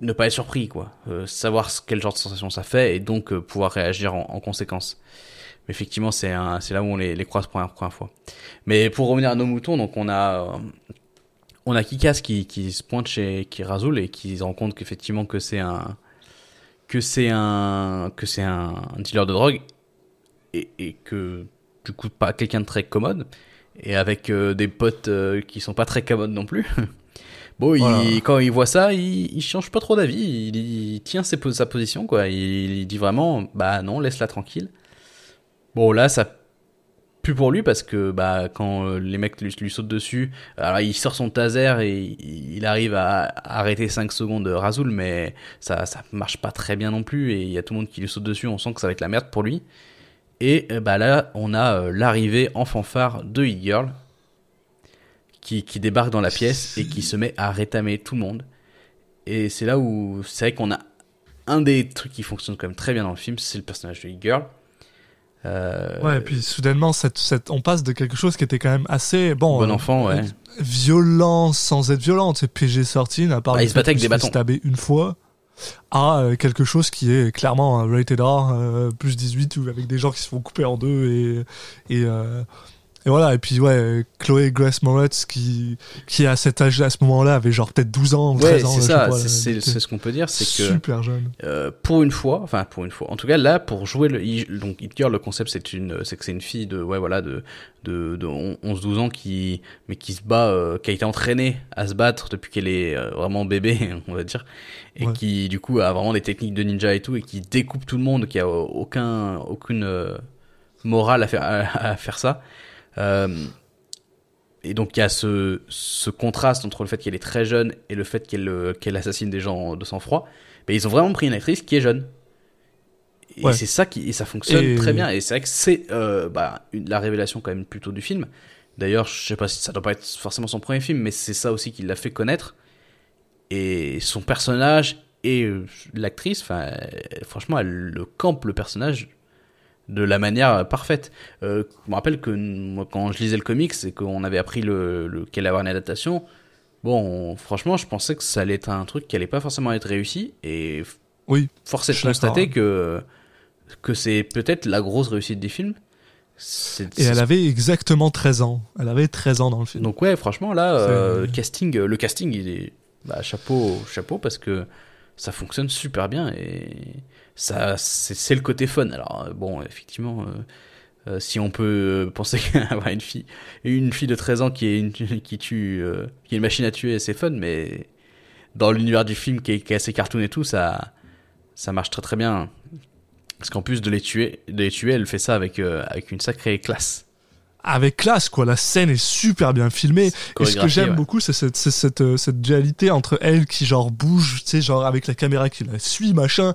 ne pas être surpris quoi. Euh, savoir quel genre de sensation ça fait et donc euh, pouvoir réagir en, en conséquence. Mais effectivement c'est là où on les, croise pour la première fois. Mais pour revenir à nos moutons donc on a euh, on a Kikas qui, qui se pointe chez qui Razoul et qui se rend compte qu'effectivement que c'est un que c'est un que c'est un, dealer de drogue et, et que du coup pas quelqu'un de très commode. Et avec des potes qui sont pas très commodes non plus. <laughs> Bon, il- quand il voit ça, il, il change pas trop d'avis. Il, il tient ses sa position, quoi. Il, dit vraiment, bah non, laisse-la tranquille. Bon, là, ça pue pour lui parce que bah quand euh, les mecs lui, lui sautent dessus, alors il sort son taser et il, arrive à, à arrêter 5 secondes Razul, mais ça ça marche pas très bien non plus et il y a tout le monde qui lui saute dessus. On sent que ça va être la merde pour lui. Et euh, bah là, on a euh, l'arrivée en fanfare de Hit Girl qui, qui débarque dans la pièce et qui se met à rétamer tout le monde. Et c'est là où c'est vrai qu'on a un des trucs qui fonctionne quand même très bien dans le film, c'est le personnage de Girl. Euh, Ouais, et puis soudainement, cette, cette, on passe de quelque chose qui était quand même assez bon, bon euh, enfant, ouais. violent sans être violent. C'est PG-13, à part Bah, il se battait avec des bâtons. une fois, à euh, quelque chose qui est clairement un rated R, plus 18, ou avec des gens qui se font couper en deux et et et voilà, et puis ouais, Chloé Grace Moretz qui, qui à cet âge à ce moment-là avait genre peut-être 12 ans ou Ouais, 13 ans. c'est ça, c'est- ce qu'on peut dire, c'est que Super jeune. euh, pour une fois, enfin pour une fois, en tout cas là pour jouer le donc Girl, le concept c'est une c'est que c'est une fille de ouais voilà de de, de 11-12 ans qui mais qui se bat euh, qui a été entraînée à se battre depuis qu'elle est euh, vraiment bébé, <laughs> on va dire et Ouais. qui du coup a vraiment des techniques de ninja et tout et qui découpe tout le monde qui a aucun aucune morale à faire à, à faire ça. Euh, et donc il y a ce, ce contraste entre le fait qu'elle est très jeune et le fait qu'elle euh, qu'elle assassine des gens de sang-froid. Mais ils ont vraiment pris une actrice qui est jeune. Et Ouais. c'est ça qui et ça fonctionne Et- très bien. Et c'est vrai que c'est euh, bah, une- la révélation quand même plutôt du film. D'ailleurs, je sais pas si ça doit pas être forcément son premier film, mais c'est ça aussi qui l'a fait connaître. Et son personnage et euh, l'actrice, enfin, franchement, elle le campe le personnage de la manière euh, parfaite. Euh, je me rappelle que moi, quand je lisais le comics et qu'on avait appris le, le, qu'elle allait avoir une adaptation, bon, on- franchement, je pensais que ça allait être un truc qui allait pas forcément être réussi. Et Oui. force est de constater hein. que, que c'est peut-être la grosse réussite des films. Et elle avait exactement 13 ans. Elle avait 13 ans dans le film. donc ouais, franchement là, euh, casting, euh, le casting, il est bah, chapeau, chapeau parce que ça fonctionne super bien et ça, c'est le côté fun. Alors euh, bon, effectivement, euh, euh, si on peut penser <laughs> qu'avoir une fille, une fille de 13 ans qui est une, <laughs> qui tue, euh, qui est une machine à tuer, c'est fun, mais dans l'univers du film qui est, qui est assez cartoon et tout, ça, ça marche très très bien. Parce qu'en plus de les tuer, de les tuer, elle fait ça avec avec une sacrée classe. avec classe quoi la scène est super bien filmée et ce que j'aime ouais. beaucoup c'est cette, cette, cette dualité entre elle qui genre bouge tu sais genre avec la caméra qui la suit machin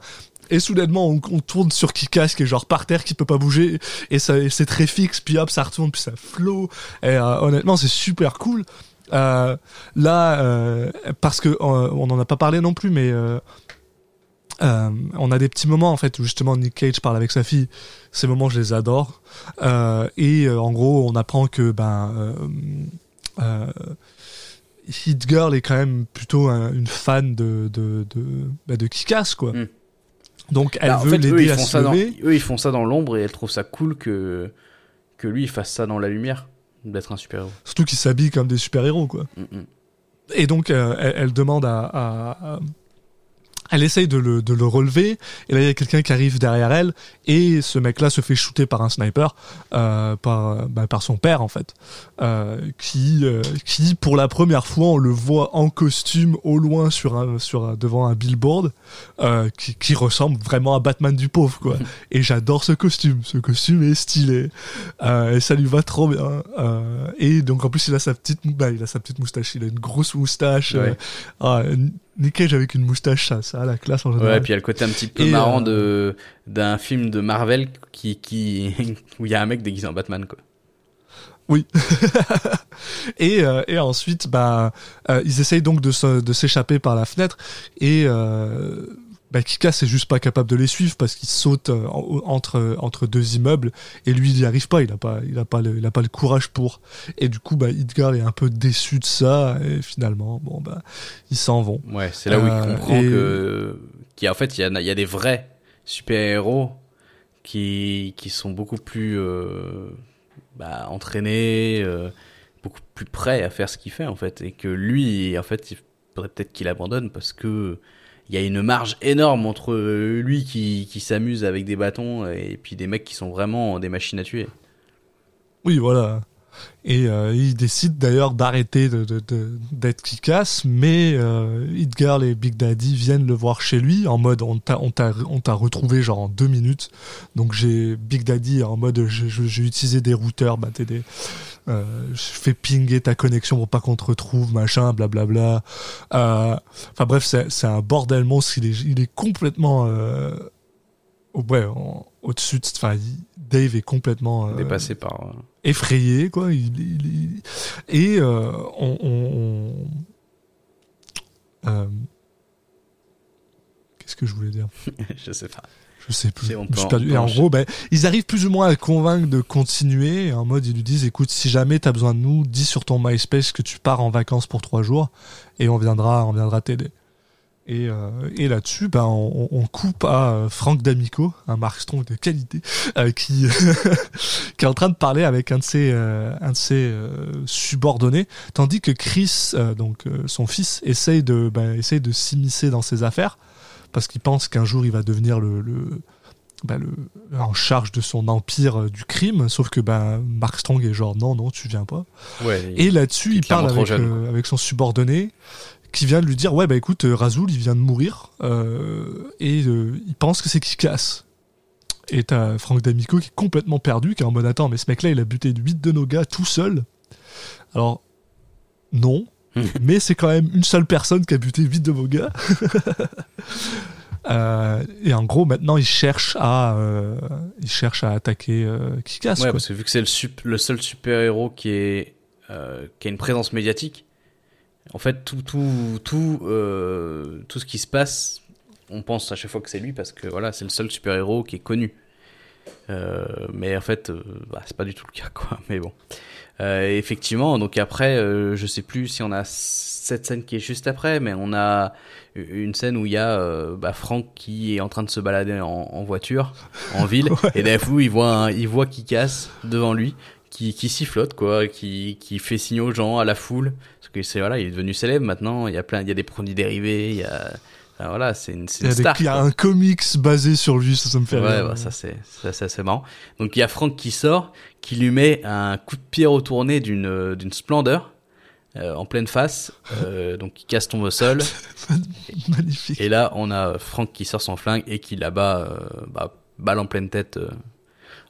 et soudainement on, tourne sur Kikas qui est genre par terre qui peut pas bouger et ça c'est très fixe puis hop ça retourne puis ça flow et euh, honnêtement c'est super cool euh, là euh, parce que on en a pas parlé non plus mais on a des petits moments en fait où justement Nick Cage parle avec sa fille. Ces moments, je les adore. Et en gros, on apprend que ben Girl est quand même plutôt un- une fan de de de, bah, quoi. Mm. Donc elle Bah, en veut fait, eux, l'aider à font se ça dans, eux, ils font ça dans l'ombre et elle trouve ça cool que, que lui, il fasse ça dans la lumière, d'être un super-héros. Surtout qu'ils s'habillent comme des super héros, quoi. Mm, mm. Et donc, euh, elle, elle demande à- Elle essaye de le, de le relever, et là, il y a quelqu'un qui arrive derrière elle, et ce mec-là se fait shooter par un sniper, euh, par, bah, par son père, en fait, euh, qui, euh, qui, pour la première fois, on le voit en costume, au loin, sur un, sur un- devant un billboard, euh, qui, qui ressemble vraiment à Batman du pauvre, quoi. <laughs> et j'adore ce costume, ce costume est stylé, euh, et ça lui va trop bien. Euh, et donc, en plus, il a sa petite, bah, il a sa petite moustache, il a une grosse moustache, euh, Ouais. ah, Nick Cage avec une moustache, ça, ça a la classe en Ouais, général. et puis il y a le côté un petit peu Et, marrant euh, de d'un film de Marvel qui, qui <laughs> où il y a un mec déguisé en Batman quoi. Oui. <laughs> et, euh, et ensuite, bah, euh, ils essayent donc de, s'échapper par la fenêtre et euh, bah, Kika c'est juste pas capable de les suivre parce qu'il saute euh, en- entre entre deux immeubles et lui il y arrive pas, il a pas il a pas le, il a pas le courage pour. Et du coup, bah, Edgar est un peu déçu de ça et finalement, bon bah, ils s'en vont. Ouais, c'est là où il Euh, comprend et- que qu'il en fait il y a, il y a des vrais super-héros qui qui sont beaucoup plus euh, bah, entraînés, euh, beaucoup plus prêts à faire ce qu'il fait en fait et que lui en fait il faudrait peut-être qu'il abandonne parce que il y a une marge énorme entre lui qui, s'amuse avec des bâtons et puis des mecs qui sont vraiment des machines à tuer. Oui, voilà. Et euh, il décide d'ailleurs d'arrêter d'être Kikas, mais euh, Girl et Big Daddy viennent le voir chez lui en mode on t'a, retrouvé genre en deux minutes. Donc j'ai Big Daddy en mode j'ai utilisé des routeurs, bah, t'es des, euh, je fais pinguer ta connexion pour pas qu'on te retrouve, machin, blablabla. Euh, Enfin bref, c'est, un bordel monstre. Il est, il est complètement euh, ouais, au-dessus. De, enfin, Dave est complètement Dépassé par. effrayé, quoi. Il, il- il- et on, on- on- qu'est-ce que je voulais dire? <laughs> Je sais pas. Je sais plus. On peut perdu. on peut Et en gros, ben, ils arrivent plus ou moins à convaincre de continuer. En mode, ils lui disent, écoute, si jamais t'as besoin de nous, dis sur ton MySpace que tu pars en vacances pour trois jours et on viendra, on viendra t'aider. Et, euh, et là-dessus, ben, on, on coupe à euh, Frank D'Amico, un Mark Strong de qualité, euh, qui, <laughs> qui est en train de parler avec un de ses, un de ses subordonnés, tandis que Chris, donc son fils, essaye de, ben, essaye de s'immiscer dans ses affaires parce qu'il pense qu'un jour il va devenir le, le, le en charge de son empire euh, du crime, sauf que ben Mark Strong est genre non non tu viens pas. Ouais. Et là-dessus, il parle avec, euh, avec son subordonné qui vient de lui dire Ouais, bah écoute, euh, Razoul, il vient de mourir euh, et il pense que c'est qui casse. Et t'as Franck D'Amico qui est complètement perdu, qui est en mode Attends, mais ce mec-là, il a buté 8 de nos gars tout seul. Alors, non, <laughs> mais c'est quand même une seule personne qui a buté 8 de vos gars. Euh, et en gros, maintenant, il cherche à, euh, il cherche à attaquer euh, Kikas. Ouais, quoi. parce que vu que c'est le, sup- le seul super-héros qui, est, euh, qui a une présence médiatique, en fait, tout, tout, tout, euh, tout ce qui se passe, on pense à chaque fois que c'est lui parce que voilà, c'est le seul super-héros qui est connu. Mais en fait, bah, c'est pas du tout le cas, quoi. <laughs> Mais bon. Euh, effectivement, donc après, euh, je sais plus si on a cette scène qui est juste après, mais on a une scène où il y a euh, bah, Franck qui est en train de se balader en, en voiture en ville. <laughs> Et d'un coup il voit un- il voit qui casse devant lui qui, qui sifflote quoi qui, qui fait signe aux gens à la foule. Parce que c'est voilà il est devenu célèbre maintenant. Il y a plein il y a des produits dérivés il y a enfin, voilà c'est une, star il y a un comics basé sur lui, ça, ça me fait Ouais, rire. bah, ça c'est c'est marrant. Donc il y a Franck qui sort, qui lui met un coup de pied retourné d'une euh, d'une splendeur euh, en pleine face, euh, donc qui casse tombe au sol. <laughs> Magnifique. Et là on a Franck qui sort son flingue et qui là-bas euh, bah, balle en pleine tête.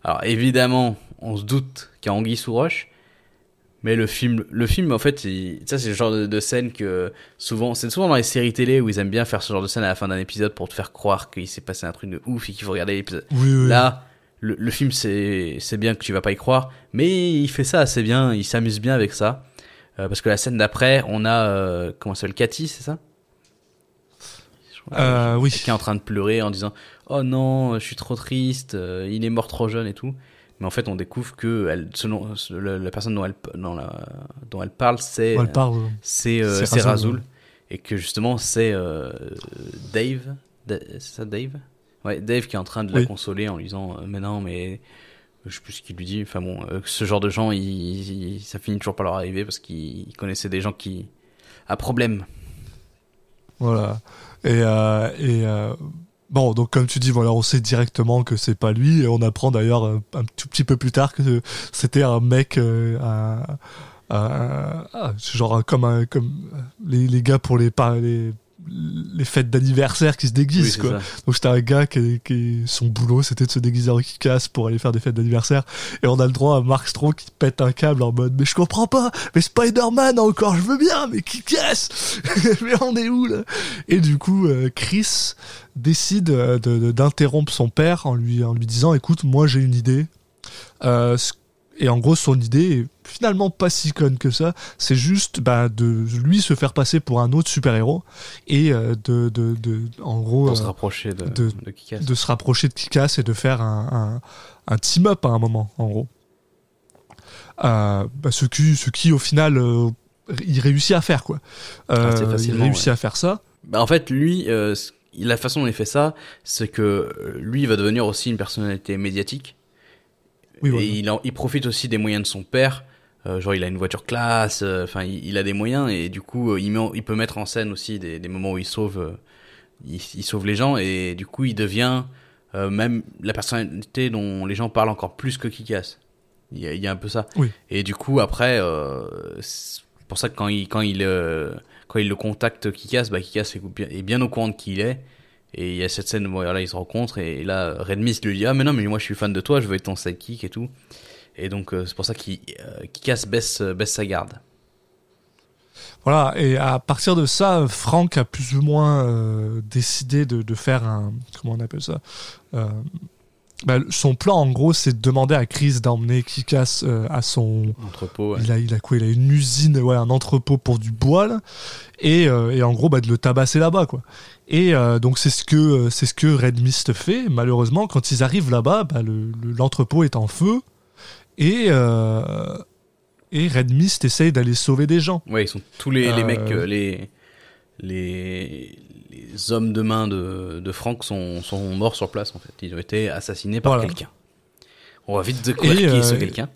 Alors évidemment on se doute qu'il y a Anguille sous roche. Mais le film, le film en fait, il- ça c'est le genre de, de scène que souvent, c'est souvent dans les séries télé où ils aiment bien faire ce genre de scène à la fin d'un épisode pour te faire croire qu'il s'est passé un truc de ouf et qu'il faut regarder l'épisode. Oui, oui. Là, le, le film, c'est c'est bien que tu vas pas y croire, mais il fait ça assez bien, il s'amuse bien avec ça. Euh, parce que la scène d'après, on a, euh, comment ça s'appelle, Cathy, c'est ça? Euh, oui. Qui est en train de pleurer en disant Oh non, je suis trop triste, euh, il est mort trop jeune et tout. Mais en fait, on découvre que elle, selon la, la personne dont elle, dont la, dont elle parle, c'est c'est euh, Razul et que justement c'est euh, Dave Da- c'est ça Dave? Ouais Dave qui est en train de la Oui. consoler en lui disant euh, mais non mais je sais plus ce qu'il lui dit. Enfin bon ce genre de gens il, il- ça finit toujours par leur arriver parce qu'il connaissait des gens qui à problème. Voilà. Et, euh, et bon, donc comme tu dis, voilà, on sait directement que c'est pas lui, et on apprend d'ailleurs un, un tout petit peu plus tard que c'était un mec, euh, un, un- genre comme comme les, les gars pour les les les fêtes d'anniversaire qui se déguisent Oui, quoi. ça. Donc c'était un gars qui, qui son boulot c'était de se déguiser en casse pour aller faire des fêtes d'anniversaire et on a le droit à Mark Strong qui pète un câble en mode mais je comprends pas mais Spider-Man encore je veux bien mais qui casse <laughs> mais on est où là? Et du coup euh, Chris décide euh, d'interrompre son père en lui en lui disant écoute moi j'ai une idée Euh, et en gros son idée est finalement pas si conne que ça c'est juste bah, de lui se faire passer pour un autre super héros et euh, de, de, de en gros pour se euh, rapprocher de, de- de se rapprocher de Kikas et de faire un, un, un team-up à un moment, en gros. Euh, bah, ce, qui, ce qui, au final, euh, il réussit à faire, quoi. Euh, Assez il réussit ouais. à faire ça. Bah, en fait, lui, euh, la façon dont il fait ça, c'est que euh, lui, il va devenir aussi une personnalité médiatique. Oui, et voilà. il, en- il profite aussi des moyens de son père. Euh, genre, il a une voiture classe. euh, Enfin, il, il a des moyens et du coup, euh, il, met en- il peut mettre en scène aussi des, des moments où il sauve, il, il sauve les gens et du coup, il devient même la personnalité dont les gens parlent encore plus que Kikas. Il y a, il y a un peu ça. Oui. Et du coup, après, c'est pour ça que quand il, quand il, quand il le contacte, Kikas, bah, Kikas est bien, au courant de qui il est. Et il y a cette scène où voilà, ils se rencontrent et là, Red Mist lui dit Ah, mais non, mais moi je suis fan de toi, je veux être ton sidekick et tout. Et donc, euh, c'est pour ça qu'il euh, Kikas baisse, baisse sa garde. Voilà, et à partir de ça, Franck a plus ou moins euh, décidé de, de faire un. Comment on appelle ça Euh, bah, Son plan, en gros, c'est de demander à Chris d'emmener Kikas euh, à son. Entrepôt, ouais. Il, a, il a quoi Il a une usine, ouais, un entrepôt pour du bois, là, et, euh, et en gros, bah, de le tabasser là-bas, quoi. Et euh, donc, c'est ce, que, euh, c'est ce que Red Mist fait. Malheureusement, quand ils arrivent là-bas, bah, le- le- l'entrepôt est en feu, et. euh, et Red Mist essaye d'aller sauver des gens. Ouais, ils sont tous les, les Euh, mecs, euh, les, les, les hommes de main de, de Franck sont, sont morts sur place en fait. Ils ont été assassinés par Voilà. quelqu'un. On va vite découvrir qui est ce quelqu'un.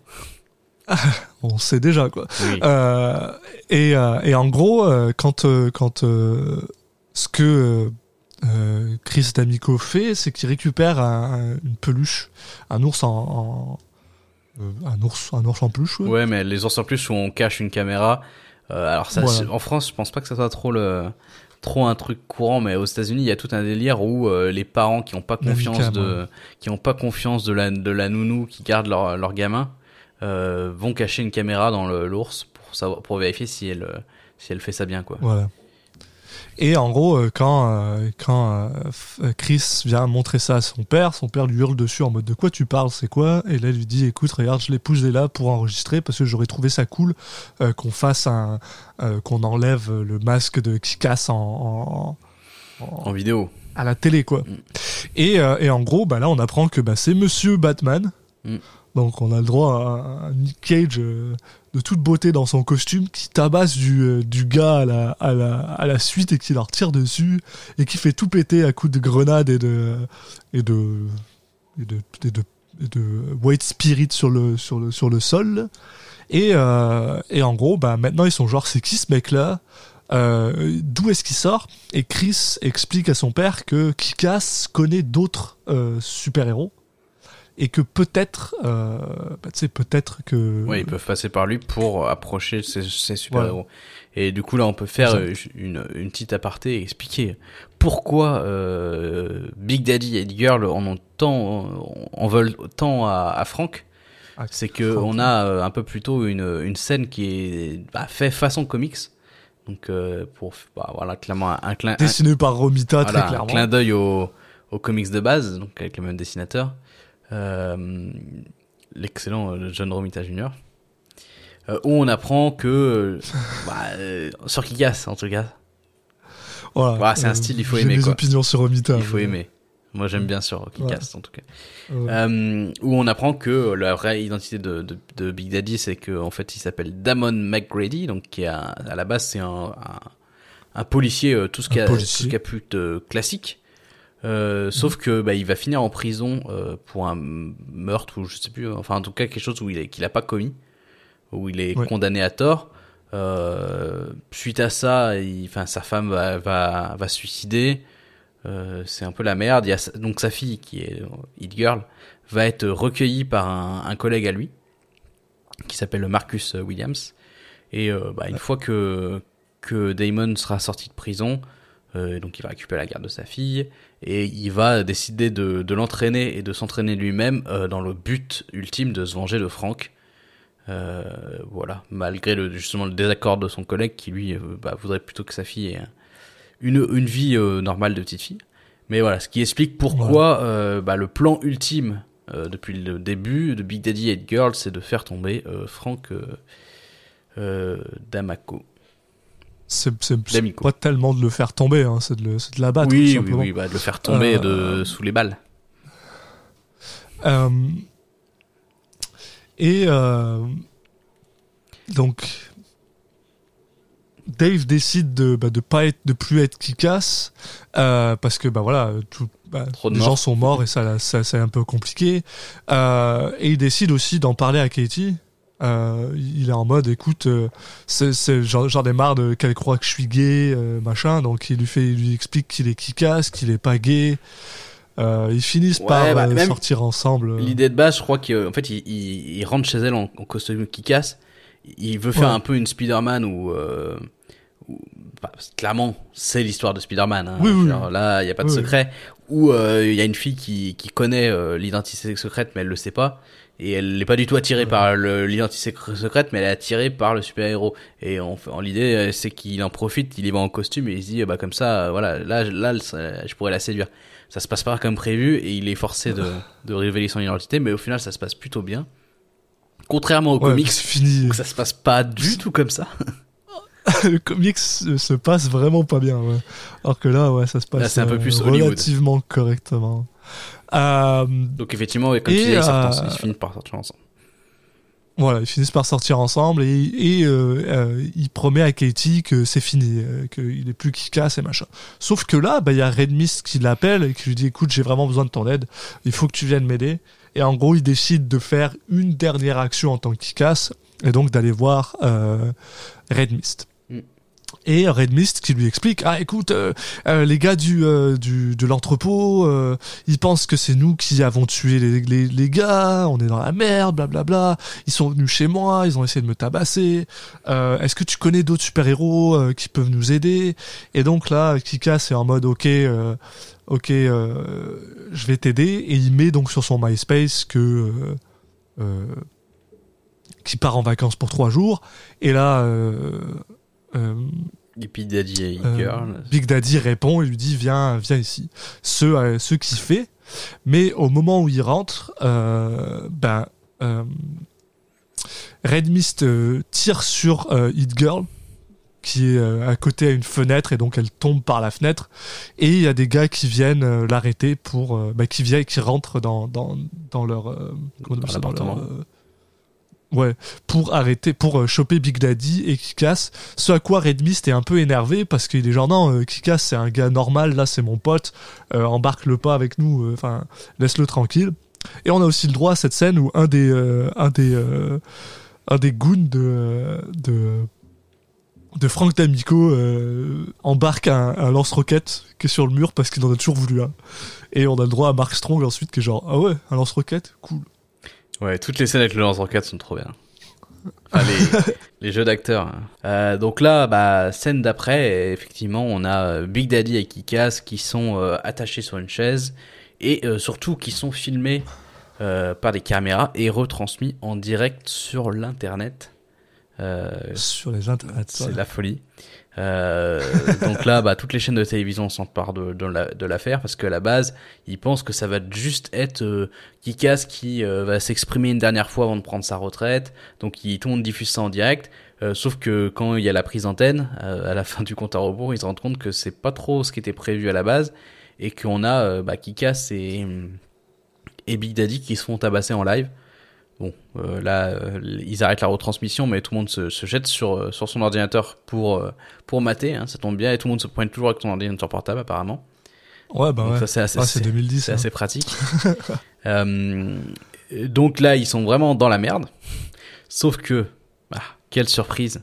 <laughs> On sait déjà quoi. Oui. Euh, et, et en gros, quand quand euh, ce que euh, Chris D'Amico fait, c'est qu'il récupère un- un- une peluche, un ours en, un ours un ours en peluche. ouais. Ouais, mais les ours en plus où on cache une caméra. euh, alors ça, Voilà. en France, je pense pas que ça soit trop le trop un truc courant, mais aux États-Unis, il y a tout un délire où euh, les parents qui ont pas confiance de qui ont pas confiance de la de la nounou qui garde leur leur gamin euh, vont cacher une caméra dans l'ours pour savoir pour vérifier si elle euh, si elle fait ça bien quoi. Voilà. Et en gros, euh, quand, euh, quand euh, Chris vient montrer ça à son père, son père lui hurle dessus en mode de quoi tu parles, c'est quoi? Et là, il lui dit écoute, regarde, je l'ai poussé là pour enregistrer parce que j'aurais trouvé ça cool qu'on fasse un. qu'on enlève le masque de Kikas en, en- en- En vidéo. à la télé, quoi. Mm. Et, et en gros, bah là, on apprend que bah, c'est Monsieur Batman. Mm. Donc, on a le droit à un Nick Cage euh, de toute beauté dans son costume qui tabasse du, euh, gars à la, suite et qui leur tire dessus et qui fait tout péter à coups de grenades et de, et white spirit sur le, sol. Et, euh, et en gros, bah, maintenant, ils sont genre, c'est qui ce mec-là euh, D'où est-ce qu'il sort? Et Chris explique à son père que Kikas connaît d'autres euh, super-héros et que peut-être, euh, bah, tu sais, peut-être que. Ouais, ils peuvent passer par lui pour approcher ces, ces super-héros. Et du coup, là, on peut faire euh, une, une petite aparté et expliquer pourquoi euh, Big Daddy et Girl en ont tant, en veulent tant à, à Frank. Ah, C'est que Frank, on a euh, un peu plus tôt une, une scène qui est bah, fait façon comics. Donc, euh, pour, bah, voilà, clairement, un, un clin, un- Dessiné par Romita, voilà, très un clairement. clin d'œil aux, aux comics de base, donc avec le même dessinateur, l'excellent euh, John Romita Jr. euh, où on apprend que euh, <laughs> bah, euh, sur Kikas en tout cas, Voilà. Euh, Voilà, c'est un style, il faut j'ai aimer, mes quoi. opinions sur Romita. il faut aimer. Moi j'aime bien sur Kikas en tout cas. Ouais. Euh, où on apprend que la vraie identité de, de, de Big Daddy, c'est que en fait, il s'appelle Damon McGrady, donc qui est un- à la base c'est un, un, un policier, euh, tout ce qui a tout ce qui a pu de classique. Euh, Sauf que bah, il va finir en prison euh, pour un meurtre ou je sais plus, enfin en tout cas quelque chose où il qu'il a pas commis, où il est Ouais. condamné à tort. Euh, suite à ça, il, enfin sa femme va va, va suicider. Euh, c'est un peu la merde. Il y a donc sa fille qui est euh, Hit Girl va être recueillie par un, un collègue à lui qui s'appelle Marcus Williams. Et euh, bah, une fois que que Damon sera sorti de prison, euh, donc il va récupérer la garde de sa fille et il va décider de, de l'entraîner et de s'entraîner lui-même euh, dans le but ultime de se venger de Frank. Euh, voilà, malgré le, justement le désaccord de son collègue qui lui bah, voudrait plutôt que sa fille ait un- une, une vie normale de petite fille. Mais voilà, ce qui explique pourquoi bah, le plan ultime depuis le début de Big Daddy et Girl, c'est de faire tomber Frank euh, Damaco. C'est pas tellement de le faire tomber, hein, c'est de, de l'abattre. oui, oui, simplement. oui, bah, de le faire tomber Euh, de, sous les balles. Euh, et euh, donc Dave décide de bah, de pas être de plus être Kikas euh, parce que bah voilà tout, bah, les gens sont morts et ça, ça c'est un peu compliqué Euh, et il décide aussi d'en parler à Katie euh, il est en mode écoute euh, j'en ai marre de qu'elle croit que je suis gay euh, machin donc il lui fait il lui explique qu'il est Kikas qu'il est pas gay Euh, ils finissent Ouais, par bah, euh, sortir ensemble. L'idée de base, je crois qu'en fait, il, il, il rentre chez elle en, en costume qui casse. Il veut faire Ouais. un peu une Spider-Man où, euh, bah, clairement, c'est l'histoire de Spider-Man. Hein. Oui, oui, Genre, oui. là, il y a pas de secret. Où euh, il y a une fille qui, qui connaît l'identité secrète, mais elle le sait pas. Et elle n'est pas du tout attirée par l'identité secr- secrète, mais elle est attirée par le super-héros. Et en, en l'idée, euh, c'est qu'il en profite, il y va en costume et il se dit, euh, bah comme ça, euh, voilà, là, là, je pourrais la séduire. Ça se passe pas comme prévu et il est forcé de, de révéler son identité, mais au final, ça se passe plutôt bien. Contrairement au Ouais, comics, fini. ça se passe pas du tout comme ça. <laughs> le comics se, se passe vraiment pas bien. Ouais. Alors que là, ouais, ça se passe Là, un peu plus Hollywood. relativement correctement. Euh, Donc effectivement, comme Et, tu disais, ils, sortent euh, ils finissent par sortir ensemble. voilà, ils finissent par sortir ensemble et, et euh, euh, il promet à Katie que c'est fini, euh, qu'il est plus qui casse et machin. Sauf que là, bah, il y a Red Mist qui l'appelle et qui lui dit écoute, j'ai vraiment besoin de ton aide, il faut que tu viennes m'aider. Et en gros, il décide de faire une dernière action en tant que casse et donc d'aller voir Red Mist. Mm. Et Red Mist qui lui explique ah écoute euh, euh, les gars du, euh, du de l'entrepôt ils pensent que c'est nous qui avons tué les, les, les gars on est dans la merde blablabla ils sont venus chez moi ils ont essayé de me tabasser. Est-ce que tu connais d'autres super héros qui peuvent nous aider? Et donc là Kika c'est en mode ok ok je vais t'aider. Et il met donc sur son MySpace que qui part en vacances pour trois jours. Et là Et puis Daddy et euh, Girl. Big Daddy répond et lui dit viens viens ici ce euh, ce qu'il fait mais au moment où il rentre euh, ben euh, Red Mist euh, tire sur euh, Hit Girl qui est euh, à côté à une fenêtre et donc elle tombe par la fenêtre et il y a des gars qui viennent euh, l'arrêter pour euh, bah, qui viennent qui rentrent dans dans dans leur euh, comment on appelle ça, dans l'appartement. leur, euh, Ouais, pour arrêter, pour euh, choper Big Daddy et Kikas. Ce à quoi Red Mist est un peu énervé parce qu'il est genre non, euh, Kikas c'est un gars normal, là c'est mon pote, euh, embarque-le pas avec nous, laisse-le tranquille. Et on a aussi le droit à cette scène où un des goons de de Frank D'Amico embarque un, un lance-roquette qui est sur le mur parce qu'il en a toujours voulu un. Et on a le droit à Mark Strong ensuite qui est genre ah ouais un lance-roquette cool. Ouais, toutes les scènes avec le lance-roquette sont trop bien. Enfin, les, <laughs> les jeux d'acteurs. hein. Euh, donc là, bah, scène d'après, effectivement, on a euh, Big Daddy et Kikas qui sont euh, attachés sur une chaise et euh, surtout qui sont filmés par des caméras et retransmis en direct sur l'internet. Sur les internets. c'est la folie. Euh, donc là, bah, toutes les chaînes de télévision s'emparent de, de, la- l'affaire parce qu'à la base, ils pensent que ça va juste être euh, Kikas qui euh, va s'exprimer une dernière fois avant de prendre sa retraite. Donc il, tout le ça en direct. Euh, sauf que quand il y a la prise d'antenne, euh, à la <laughs> fin du compte à rebours, ils se rendent compte que c'est pas trop ce qui était prévu à la base et qu'on a euh, bah, Kikas et, et Big Daddy qui se font tabasser en live. Bon, euh, là, euh, ils arrêtent la retransmission, mais tout le monde se, se jette sur, euh, sur son ordinateur pour, euh, pour mater. Hein, ça tombe bien, et tout le monde se pointe toujours avec son ordinateur portable, apparemment. Ouais, bah ouais. ça, c'est assez, Ah, c'est 2010. c'est hein. assez pratique. <laughs> Donc là, ils sont vraiment dans la merde. Sauf que, ah, quelle surprise.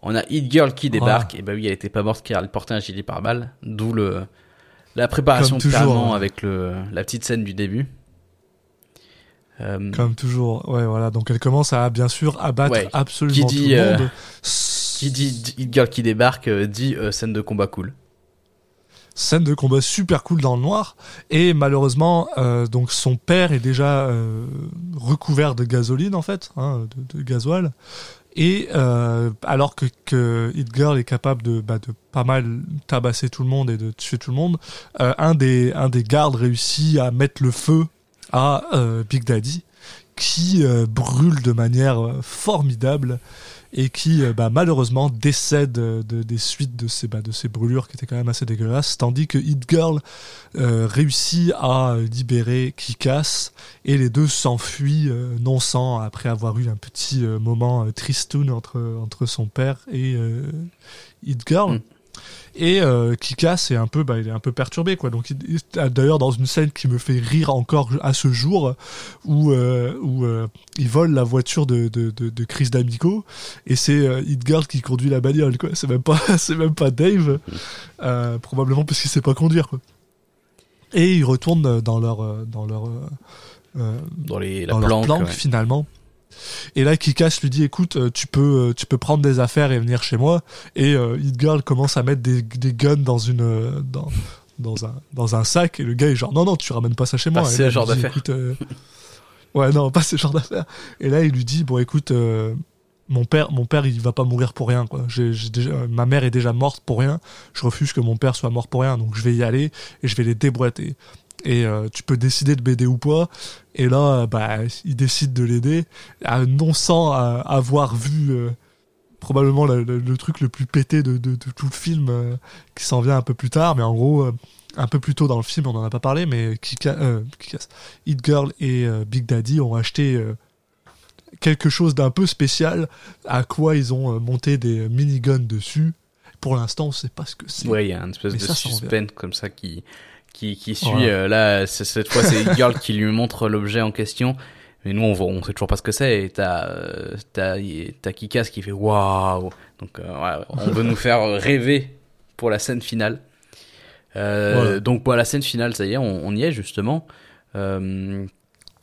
On a Hit Girl qui débarque. Et bah oui, elle était pas morte car elle portait un gilet pare-balles. D'où le, la préparation de toujours, hein. avec le, la petite scène du début. Euh, Comme toujours. Ouais, voilà. Donc elle commence à, bien sûr, abattre Ouais. absolument Qui dit, tout le euh, monde. qui dit Hit Girl qui débarque euh, dit scène de combat cool. Scène de combat super cool dans le noir. Et malheureusement, euh, donc son père est déjà euh, recouvert de gasoline, en fait, hein, de, de gasoil. Et euh, alors que, que Hit Girl est capable de, bah, de pas mal tabasser tout le monde et de tuer tout le monde, un, des, un des gardes réussit à mettre le feu à euh, Big Daddy, qui euh, brûle de manière euh, formidable et qui euh, bah, malheureusement décède de, des suites de ces, bah, de ces brûlures qui étaient quand même assez dégueulasses, tandis que Hit Girl réussit à libérer Kikas et les deux s'enfuient euh, non sans après avoir eu un petit moment tristoun entre, son père et Hit Girl. Mm. Et euh, Kikas est un peu, bah, il est un peu perturbé quoi. Donc il- d'ailleurs dans une scène qui me fait rire encore à ce jour, où euh, où euh, il vole la voiture de de, de, de Chris D'Amico et c'est euh, Hit Girl qui conduit la bagnole quoi. C'est même pas <laughs> c'est même pas Dave, euh, probablement parce qu'il sait pas conduire quoi. Et ils retournent dans leur euh, dans leur euh, euh, Dans les, la dans leur planque. planque ouais. finalement. Et là, Kikas lui dit, écoute, euh, tu peux, euh, tu peux prendre des affaires et venir chez moi. Et euh, Hit Girl commence à mettre des, des guns dans une, euh, dans, dans un, dans un sac. Et le gars est genre, non, non, tu ramènes pas ça chez moi. Pas Et ce là, il genre d'affaires. euh, ouais, non, <laughs> pas ce genre d'affaires. Et là, il lui dit, bon, écoute, euh, mon père, mon père, il va pas mourir pour rien, quoi. Déjà, ma mère est déjà morte pour rien. Je refuse que mon père soit mort pour rien. Donc, je vais y aller et je vais les déboîter. Et euh, tu peux décider de m'aider ou pas. Et là, euh, bah, il décide de l'aider, euh, non sans euh, avoir vu euh, probablement le, le- le truc le plus pété de, de- de tout le film, euh, qui s'en vient un peu plus tard. Mais en gros, un peu plus tôt dans le film, on en a pas parlé, mais Kika, Hit Girl et Big Daddy ont acheté quelque chose d'un peu spécial, à quoi ils ont monté des miniguns dessus. Pour l'instant, on sait pas ce que c'est. Ouais, il y a une espèce Mais de ça, suspense comme ça qui, qui, qui suit. Voilà. euh, là, cette fois, c'est <laughs> Girl qui lui montre l'objet en question. Mais nous, on, voit- on sait toujours pas ce que c'est. Et t'as, euh, t'as, t'as Kikas qui fait waouh. Donc, euh, ouais, on veut nous faire rêver pour la scène finale. Euh, Voilà. Donc, pour la scène finale, ça y est, on, on y est justement. Euh,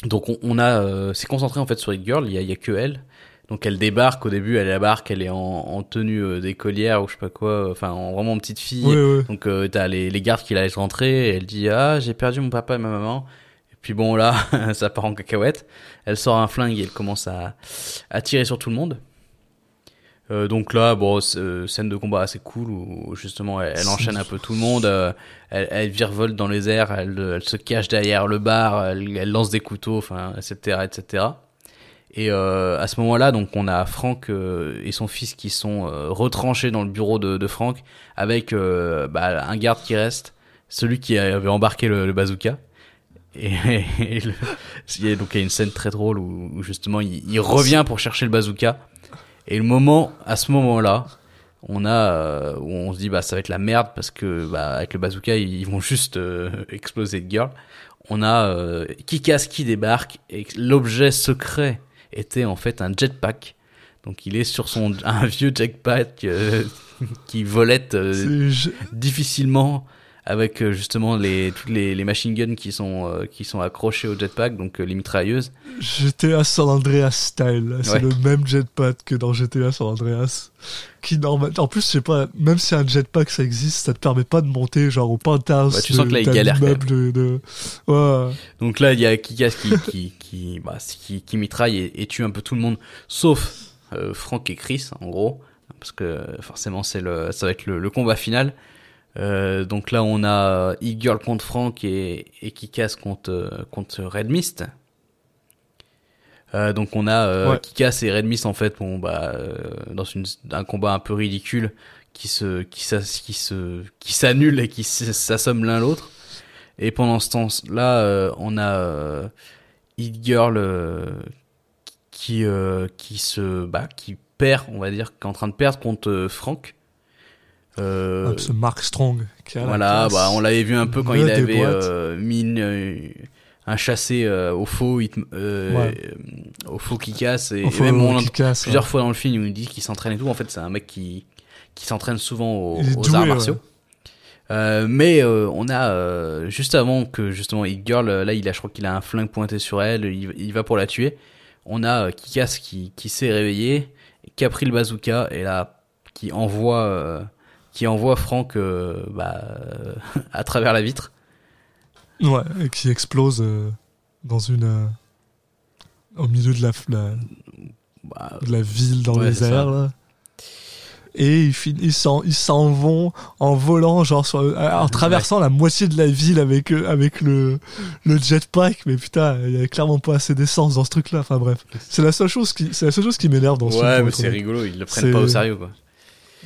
donc, on, on a, euh, c'est concentré en fait sur Hit Girl. Il y a, il y a que elle. Donc, elle débarque au début. Elle débarque. Elle est en, en tenue euh, d'écolière ou je sais pas quoi. Enfin, en, vraiment en petite fille. Ouais, ouais. Donc euh, t'as les, les gardes qui la laissent rentrer et elle dit ah j'ai perdu mon papa et ma maman. Et puis bon là <laughs> ça part en cacahuète. Elle sort un flingue et elle commence à, à tirer sur tout le monde. Euh, donc là bon euh, scène de combat assez cool où justement elle, elle enchaîne un peu tout le monde. euh, elle, elle virevolte dans les airs, elle, elle se cache derrière le bar, elle, elle lance des couteaux, enfin etc etc. Et euh, à ce moment-là, donc on a Franck euh, et son fils qui sont euh, retranchés dans le bureau de, de Franck avec euh, bah, un garde qui reste, celui qui avait embarqué le, le bazooka. Et, <laughs> et le- il y a- donc il y a une scène très drôle où, où justement il, il revient pour chercher le bazooka. Et le moment, à ce moment-là, on a euh, où on se dit bah ça va être la merde parce que bah avec le bazooka ils, vont juste euh, <laughs> exploser de girl. On a Kikas qui débarque et l'objet secret était en fait un jetpack. Donc il est sur son <laughs> un vieux jetpack euh, qui volette euh, difficilement avec euh, justement les toutes les, les machine guns qui sont euh, qui sont accrochés au jetpack donc euh, les mitrailleuses. GTA San Andreas style. C'est Ouais. le même jetpack que dans GTA San Andreas. Qui normal... En plus, je sais pas, même si un jetpack ça existe, ça te permet pas de monter genre au penthouse Ouais, tu de, sens que là, il galère de, de- Ouais. Donc là il y a Kikas qui qui qui, bah, qui qui mitraille et, et tue un peu tout le monde sauf euh, Frank et Chris en gros parce que forcément c'est le ça va être le, le combat final. Euh, donc là on a E-Girl contre Frank et, et Kikas contre euh, contre Red Mist. Euh, donc on a euh, Ouais. Kikas et Red Mist en fait bon bah euh, dans une, un combat un peu ridicule qui se qui qui se qui s'annule et qui s- s'assomment l'un l'autre. Et pendant ce temps-là, on a Hit Girl qui qui se bah qui perd, on va dire, qui est en train de perdre contre Frank. Euh, ce Mark Strong. Qui a la voilà, bah on l'avait vu un peu quand il avait euh, mis une, euh, un chassé euh, au faux, hit- euh, Ouais. euh, au faux qui casse et, même on casse, plusieurs ouais. fois dans le film, il nous dit qu'il s'entraîne et tout. En fait, c'est un mec qui qui s'entraîne souvent aux, aux doué, arts martiaux. Euh, mais euh, on a euh, juste avant que justement Hit Girl, euh, là il a, je crois qu'il a un flingue pointé sur elle, il, il va pour la tuer. On a euh, Kikas qui, qui s'est réveillé, qui a pris le bazooka et là qui envoie euh, qui envoie Franck euh, bah, <laughs> à travers la vitre. Ouais, et qui explose euh, dans une. euh, au milieu de la, la, Bah, de la ville, dans Ouais, les airs, là. Et ils s'en ils s'en vont en volant, genre sur, en traversant la moitié de la ville avec, avec le, le jetpack. Mais putain, il y avait clairement pas assez d'essence dans ce truc-là. Enfin bref, c'est la seule chose qui, c'est la seule chose qui m'énerve dans ce ouais, mais c'est rigolo, ils le C'est- prennent pas au sérieux quoi.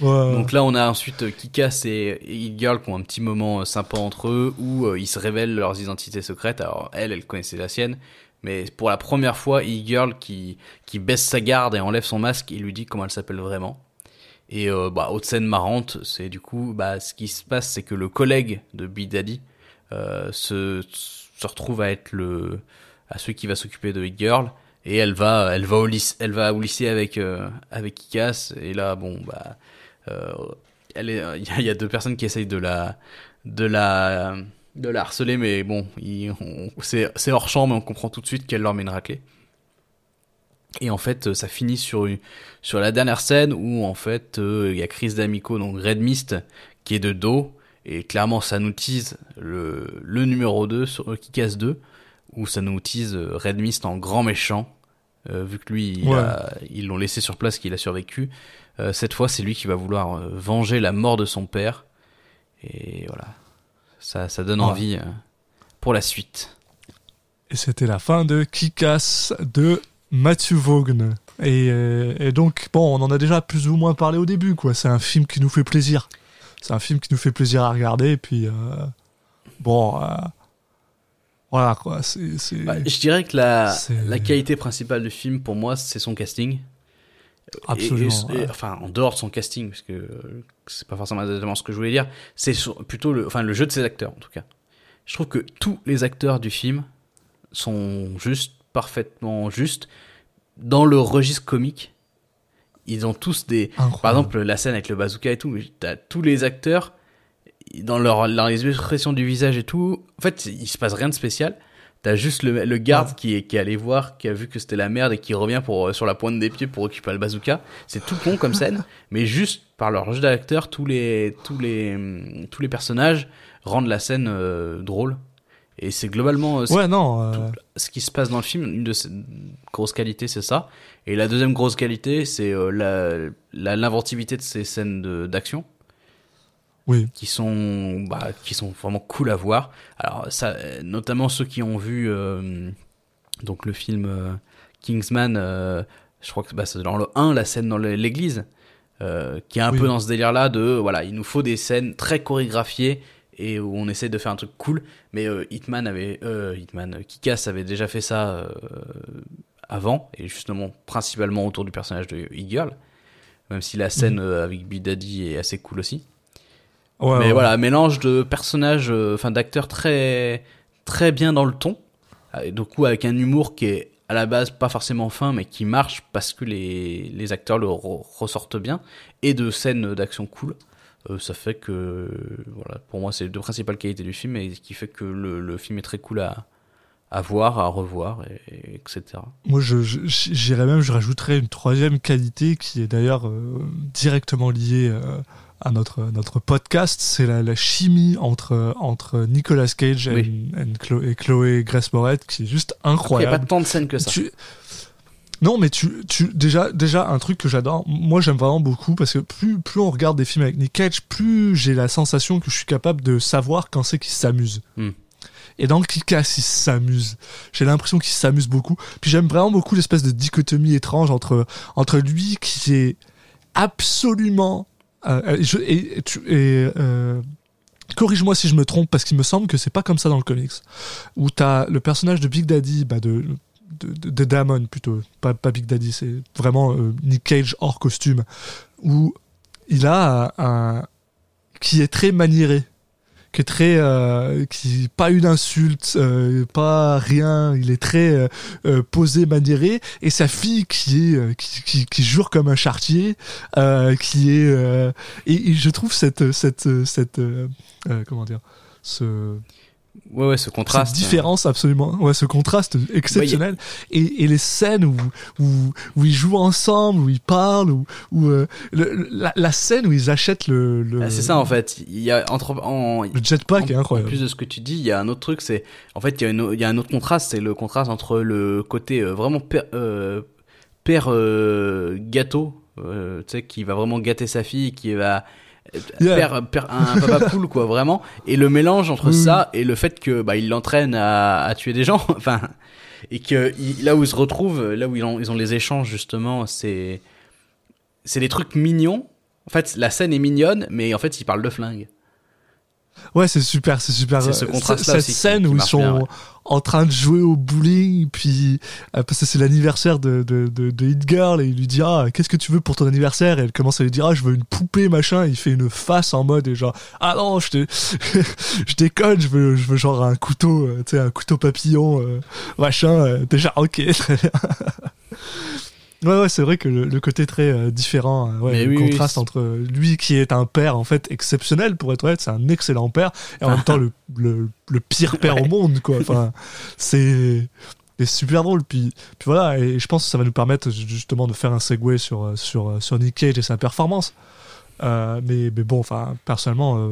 Donc là, on a ensuite euh, Kikas et Hit Girl qui ont un petit moment euh, sympa entre eux où euh, ils se révèlent leurs identités secrètes. Alors elle, elle connaissait la sienne, mais pour la première fois, Hit Girl qui qui baisse sa garde et enlève son masque, il lui dit comment elle s'appelle vraiment. Et euh, bah autre scène marrante, c'est du coup bah ce qui se passe, c'est que le collègue de euh, se retrouve à être le à celui qui va s'occuper de Hit Girl. Et elle va, elle va au lycée, elle va avec avec Kikas. Et là, bon, bah, elle est, <laughs> il y, a- il y a deux personnes qui essayent de la, de la, de la harceler, mais bon, c'est c'est hors champ, mais on comprend tout de suite qu'elle leur met une raclée. Et en fait, euh, ça finit sur, une- sur la dernière scène où en fait euh, il y a Chris D'Amico, donc Red Mist, qui est de dos, et clairement ça nous tease le, le numéro 2 sur euh, Kick-Ass 2, où ça nous tease euh, Red Mist en grand méchant, euh, vu que lui, il Ouais. a- ils l'ont laissé sur place, qu'il a survécu. Euh, cette fois, c'est lui qui va vouloir euh, venger la mort de son père. Et voilà, ça, ça donne Ouais. envie euh, pour la suite. Et c'était la fin de Kick-Ass de Matthew Vaughn. Et, et donc, bon, on en a déjà plus ou moins parlé au début, quoi. C'est un film qui nous fait plaisir. C'est un film qui nous fait plaisir à regarder. Et puis, euh, bon, euh, voilà, quoi. C'est. Bah, je dirais que la qualité principale du film, pour moi, c'est son casting. Absolument, Et- et- et- ouais. enfin, en dehors de son casting, parce que euh, c'est pas forcément exactement ce que je voulais dire, c'est plutôt le, enfin, le jeu de ses acteurs, en tout cas. Je trouve que tous les acteurs du film sont juste, parfaitement justes, dans le registre comique. Ils ont tous des, Incroyable. par exemple, la scène avec le bazooka et tout, mais t'as tous les acteurs, dans leur, dans les expressions du visage et tout, en fait, il se passe rien de spécial. T'as juste le, le garde Ouais. qui est, qui est allé voir, qui a vu que c'était la merde et qui revient pour, euh, sur la pointe des pieds pour récupérer le bazooka. C'est tout con comme scène, <laughs> mais juste par leur jeu d'acteur, tous les, tous les, tous les personnages rendent la scène euh, drôle. Et c'est globalement euh, ce- Ouais, non. euh, ce qui se passe dans le film, une de ses grosses qualités, c'est ça. Et la deuxième grosse qualité, c'est euh, la, la- l'inventivité de ces scènes de- d'action oui. qui sont bah, qui sont vraiment cool à voir. Alors ça, notamment ceux qui ont vu euh, donc le film euh, Kingsman, euh, je crois que bah, c'est dans le 1 la scène dans l'église, qui est un Oui. peu dans ce délire-là de voilà, il nous faut des scènes très chorégraphiées et où on essaie de faire un truc cool. Mais Hitman avait, Hitman, Kick-Ass avait déjà fait ça avant et justement principalement autour du personnage de E-Girl. Même si la scène euh, avec Big Daddy est assez cool aussi. Ouais, Mais ouais. voilà, un mélange de personnages, euh, enfin d'acteurs très très bien dans le ton. Euh, Du coup, avec un humour qui est à la base pas forcément fin, mais qui marche parce que les, les acteurs le re- ressortent bien, et de scènes d'action cool. Euh, ça fait que, voilà, pour moi, c'est les deux principales qualités du film, et ce qui fait que le, le film est très cool à, à voir, à revoir, et, et etc. Moi, je, je- j'irais même, je rajouterais une troisième qualité qui est d'ailleurs euh, directement liée euh, à notre, notre podcast, c'est la, la chimie entre, entre Nicolas Cage et, Oui. et Chloé, et Chloé Grace Moretz qui est juste Il n'y a incroyable. pas tant de scènes que ça. Tu- Non, mais tu, tu déjà, déjà un truc que j'adore. Moi, j'aime vraiment beaucoup parce que plus, plus on regarde des films avec Nick Cage, plus j'ai la sensation que je suis capable de savoir quand c'est qu'il s'amuse. Hmm. Et dans le Kick-Ass, il s'amuse? J'ai l'impression qu'il s'amuse beaucoup. Puis j'aime vraiment beaucoup l'espèce de dichotomie étrange entre entre lui qui est absolument euh, et, euh, corrige-moi si je me trompe parce qu'il me semble que c'est pas comme ça dans le comics où t'as le personnage de Big Daddy bah de de, Damon plutôt pas, pas Big Daddy c'est vraiment euh, Nick Cage hors costume où il a un qui est très maniéré qui est très euh, qui pas une insulte euh, pas rien. Il est très euh, euh, posé maniéré et sa fille qui est euh, qui, qui, qui jure comme un chartier euh, qui est et, et je trouve cette cette cette comment dire ce Ouais, ouais, ce contraste. cette différence absolument ouais ce contraste exceptionnel et, et les scènes où, où où ils jouent ensemble où ils parlent où, où euh, le- la, la scène où ils achètent le, le Ah, c'est ça en fait. Il y a entre en, le jetpack est En incroyable plus de ce que tu dis, il y a un autre truc, c'est en fait il y a, une- il y a un autre contraste, c'est le contraste entre le côté euh, vraiment père, euh, père euh, gâteau, tu sais, qui va vraiment gâter sa fille, qui va Yeah. père, père- un papa <laughs> cool quoi vraiment, et le mélange entre Oui. ça et le fait que bah il l'entraîne à, à tuer des gens, <laughs> enfin et que il- là où ils se retrouvent, là où ils ont, ils ont les échanges justement, c'est c'est des trucs mignons. En fait, la scène est mignonne, mais en fait, ils parlent de flingue. Ouais, c'est super, c'est super. C'est ce Euh, contraste-là Cette aussi qui- scène qui où ils sont bien, ouais. en train de jouer au bowling, puis euh, parce que c'est l'anniversaire de, de, de, de Hit Girl et il lui dit ah qu'est-ce que tu veux pour ton anniversaire? Et elle commence à lui dire ah je veux une poupée machin. Et il fait une face en mode et genre ah non je te <laughs> je déconne je veux je veux genre un couteau euh, tu sais un couteau papillon euh, machin. déjà ok très bien. <laughs> Ouais, ouais, c'est vrai que le, le côté très euh, différent, euh, ouais, le oui, contraste entre lui qui est un père en fait exceptionnel pour être honnête, c'est un excellent père et en même temps le, le, le pire père au monde quoi. Enfin, c'est c'est super drôle. Puis, puis voilà, et je pense que ça va nous permettre justement de faire un segue sur sur sur Nick Cage et sa performance. Euh, mais mais bon, enfin personnellement.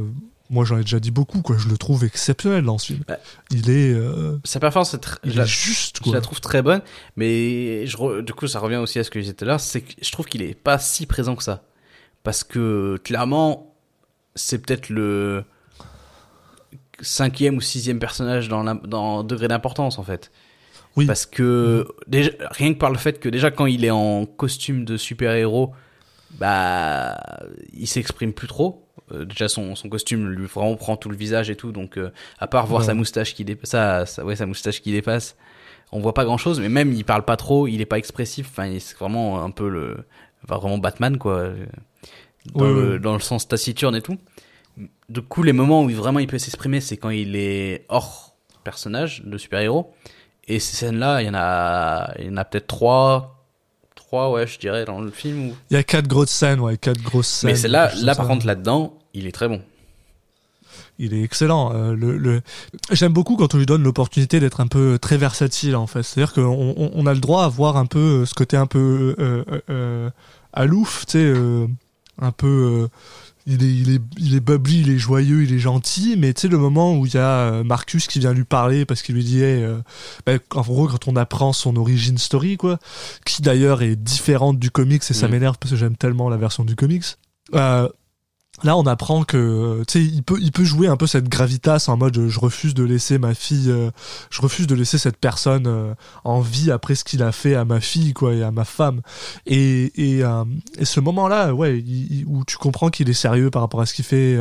Moi, j'en ai déjà dit beaucoup, quoi. Je le trouve exceptionnel dans ce film. Ouais. Il est, euh, Sa performance, est il je la- juste, Je la trouve très bonne, mais je re- du coup, ça revient aussi à ce que disais tout à l'heure, c'est que je trouve qu'il est pas si présent que ça. Parce que, clairement, c'est peut-être le cinquième ou sixième personnage dans, dans degré d'importance, en fait. Oui. Parce que, déjà, rien que par le fait que, déjà, quand il est en costume de super-héros, bah, il s'exprime plus trop. Euh, déjà, son, son costume lui vraiment prend tout le visage et tout, donc, euh, à part voir Ouais. sa moustache qui dépasse, sa, sa- ouais, sa moustache qui dépasse, on voit pas grand chose, mais même il parle pas trop, il est pas expressif, enfin, c'est vraiment un peu le, enfin, vraiment Batman, quoi, euh, dans, Ouais, le, ouais. dans le sens taciturne et tout. Du coup, les moments où vraiment il peut s'exprimer, c'est quand il est hors personnage de super-héros. Et ces scènes-là, il y en a, il y en a peut-être trois, trois, ouais, je dirais, dans le film. Où... Il y a quatre grosses scènes, ouais, quatre grosses scènes. Mais c'est là, là par ça. contre, là-dedans, il est très bon. il est excellent. Euh, le, le... J'aime beaucoup quand on lui donne l'opportunité d'être un peu très versatile en fait. C'est-à-dire qu'on on, on a le droit à voir un peu euh, ce côté un peu euh, euh, euh, alouf, tu sais, un peu. il est, il est, il est bubbly, il est joyeux, il est gentil, mais tu sais le moment où il y a Marcus qui vient lui parler parce qu'il lui dit, hey, bah, en gros quand on apprend son origin story quoi, qui d'ailleurs est différente du comics et ça Mm. m'énerve parce que j'aime tellement la version du comics. Euh, Là, on apprend que, tu sais, il peut, il peut jouer un peu cette gravitas en mode, je refuse de laisser ma fille, euh, je refuse de laisser cette personne euh, en vie après ce qu'il a fait à ma fille, quoi, et à ma femme. Et, et, euh, ce moment-là, ouais, où tu comprends qu'il est sérieux par rapport à ce qu'il fait,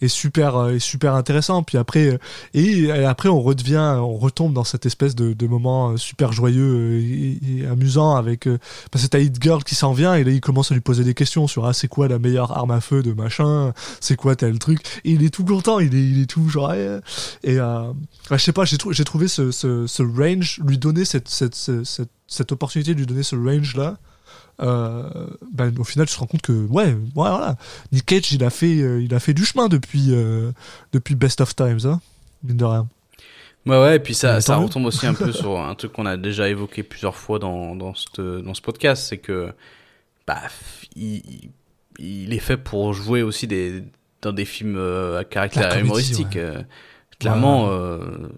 est super, est super intéressant. Puis après, et, après, on redevient, on retombe dans cette espèce de, de moment super joyeux et, amusant avec, t'as Hit Girl qui s'en vient et là, il commence à lui poser des questions sur, ah, c'est quoi la meilleure arme à feu de machin, c'est quoi tel truc? Et il est tout content, il est, il est tout genre, et, euh, ouais, je sais pas, j'ai trou- j'ai trouvé ce, ce, ce range, lui donner cette, cette, cette, cette, opportunité de lui donner ce range là. Euh, ben, au final, tu te rends compte que ouais, ouais, voilà, Nick Cage, il a fait, euh, il a fait du chemin depuis, euh, depuis Best of Times, hein, mine de rien. Ouais, ouais, et puis ça, ça retombe aussi un peu <laughs> sur un truc qu'on a déjà évoqué plusieurs fois dans, dans, cette- dans ce podcast, c'est que, bah, il, il- est fait pour jouer aussi des, dans des films euh, à caractère comédie, humoristique. ouais. euh, clairement, Ouais. euh,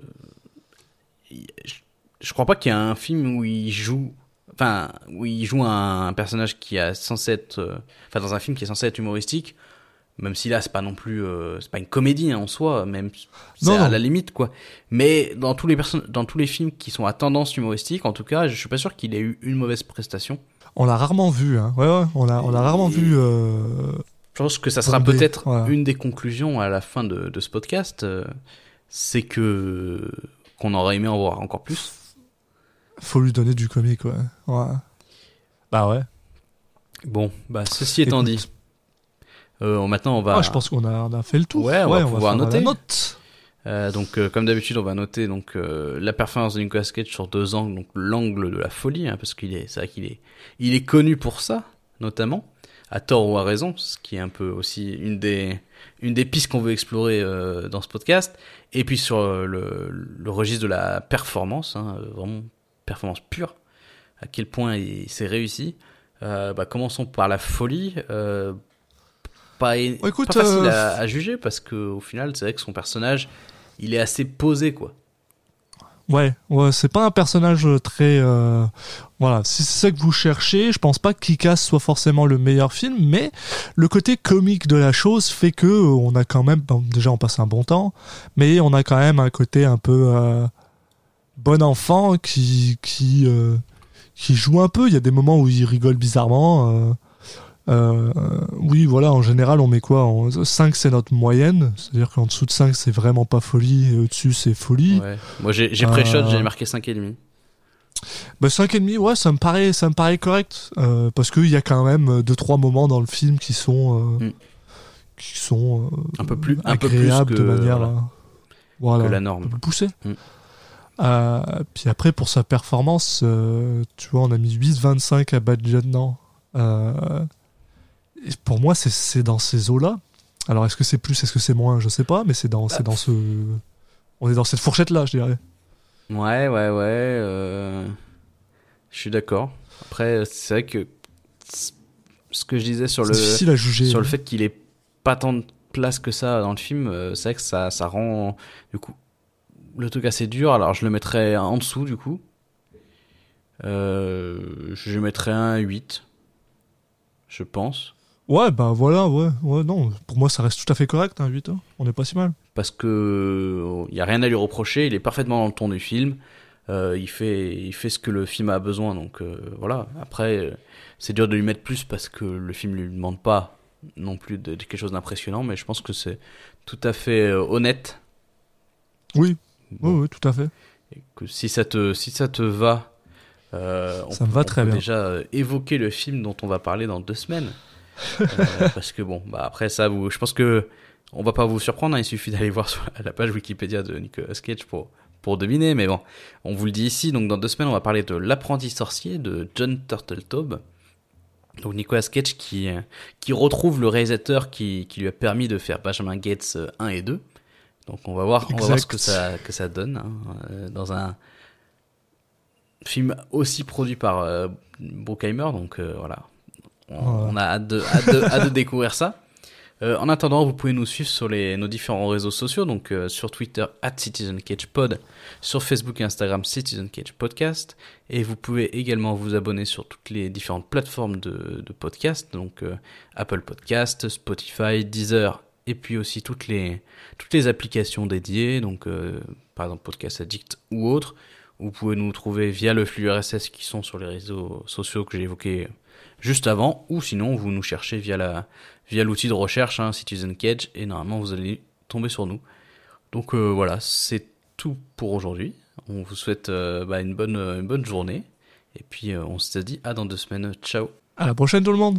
je, je crois pas qu'il y a un film où il joue, enfin, où il joue un, un personnage qui est censé être, enfin, dans un film qui est censé être humoristique, même si là c'est pas non plus euh, c'est pas une comédie hein, en soi même c'est à la limite quoi mais dans tous les dans tous les films qui sont à tendance humoristique en tout cas je suis pas sûr qu'il ait eu une mauvaise prestation On l'a rarement vu, hein. Ouais, ouais, on l'a, on l'a rarement Et- vu. Euh... je pense que ça sera peut-être ouais. une des conclusions à la fin de, de ce podcast euh, c'est que qu'on aurait aimé en voir encore plus Faut lui donner du comique, ouais. ouais. Bah ouais. bon bah ceci étant Écoute. dit euh, maintenant on va Ah, je pense qu'on a, on a fait le tour. Ouais, on va pouvoir faire noter. la note. Euh, donc, euh, comme d'habitude, on va noter donc euh, la performance de Nicolas Cage sur deux angles, donc l'angle de la folie, hein, parce qu'il est, c'est vrai qu'il est, il est connu pour ça, notamment, à tort ou à raison, ce qui est un peu aussi une des, une des pistes qu'on veut explorer dans ce podcast. Et puis sur le, le registre de la performance, hein, vraiment performance pure, à quel point il s'est réussi. Bah, commençons par la folie. Pas, Bon, écoute, pas facile à, à juger parce que au final, c'est vrai que son personnage, il est assez posé quoi. Ouais, ouais, c'est pas un personnage très. euh, Voilà, si c'est ça que vous cherchez, je pense pas que Kikas soit forcément le meilleur film, mais le côté comique de la chose fait que euh, on a quand même. déjà, on passe un bon temps, mais on a quand même un côté un peu. euh, bon enfant qui. qui joue un peu, il y a des moments où il rigole bizarrement. Euh, euh, oui, voilà, en général, on met quoi en 5, c'est notre moyenne. C'est-à-dire qu'en dessous de 5, c'est vraiment pas folie, et au-dessus, c'est folie. Ouais. Moi, j'ai pré-shot, Euh, j'ai marqué 5,5. Bah 5,5, ouais, ça me paraît, ça me paraît correct. euh, parce qu'il y a quand même 2-3 moments dans le film qui sont. euh, Mm. qui sont. euh, Un peu plus- un peu plus agréables que, de manière. voilà, euh, voilà, que la un norme. peu plus poussée. Mm. Euh, puis après, pour sa performance, euh, tu vois, on a mis 8,25 à Badgeon. Euh, et pour moi, c'est- dans ces eaux-là. Alors, est-ce que c'est plus, est-ce que c'est moins Je sais pas, mais c'est dans, c'est dans ce. On est dans cette fourchette-là, je dirais. Ouais, ouais, ouais. euh, Je suis d'accord. Après, c'est vrai que ce que je disais sur le difficile à juger. sur le fait qu'il ait pas tant de place que ça dans le film, euh, c'est vrai que ça, ça rend du coup le truc assez dur. Alors je le mettrais en dessous du coup. Euh, je mettrais un 8, je pense. Ouais, bah voilà, ouais, ouais, non. Pour moi, ça reste tout à fait correct, un 8. hein. On est pas si mal. Parce que il y a rien à lui reprocher, il est parfaitement dans le ton du film. Euh, il fait il fait ce que le film a besoin donc euh, voilà. Après euh, c'est dur de lui mettre plus parce que le film lui demande pas non plus de, de quelque chose d'impressionnant mais je pense que c'est tout à fait euh, honnête Oui, Bon. oui, oui, tout à fait. Et que si ça te si ça te va euh, on Ça me va on très peut bien. déjà euh, évoquer le film dont on va parler dans deux semaines Euh, parce que bon bah après ça vous je pense que on va pas vous surprendre hein, il suffit d'aller voir sur la page Wikipédia de Nicolas Cage pour pour deviner mais bon on vous le dit ici donc dans deux semaines on va parler de l'apprenti sorcier de John Turteltaub. Donc Nicolas Cage qui euh, qui retrouve le réalisateur qui qui lui a permis de faire Benjamin Gates euh, 1 et 2 donc on va voir on va voir ce que ça que ça donne hein, euh, dans un film aussi produit par euh, Bruckheimer donc euh, voilà on, Voilà. on a hâte de, hâte de, hâte de découvrir ça. Euh, en attendant vous pouvez nous suivre sur les nos différents réseaux sociaux. Donc euh, sur Twitter at CitizenCagePod sur Facebook et Instagram Citizen Cage Podcast et vous pouvez également vous abonner sur toutes les différentes plateformes de, de podcast. Donc euh, Apple Podcast Spotify Deezer et puis aussi toutes les toutes les applications dédiées. Donc par exemple Podcast Addict ou autres vous pouvez nous trouver via le flux RSS qui sont sur les réseaux sociaux que j'ai évoqués juste avant, ou sinon vous nous cherchez via la via l'outil de recherche hein, Citizen Cage et normalement vous allez tomber sur nous. Donc euh, voilà, c'est tout pour aujourd'hui. On vous souhaite euh, bah, une bonne une bonne journée et puis euh, on se dit à dans deux semaines. Ciao. À la prochaine, tout le monde.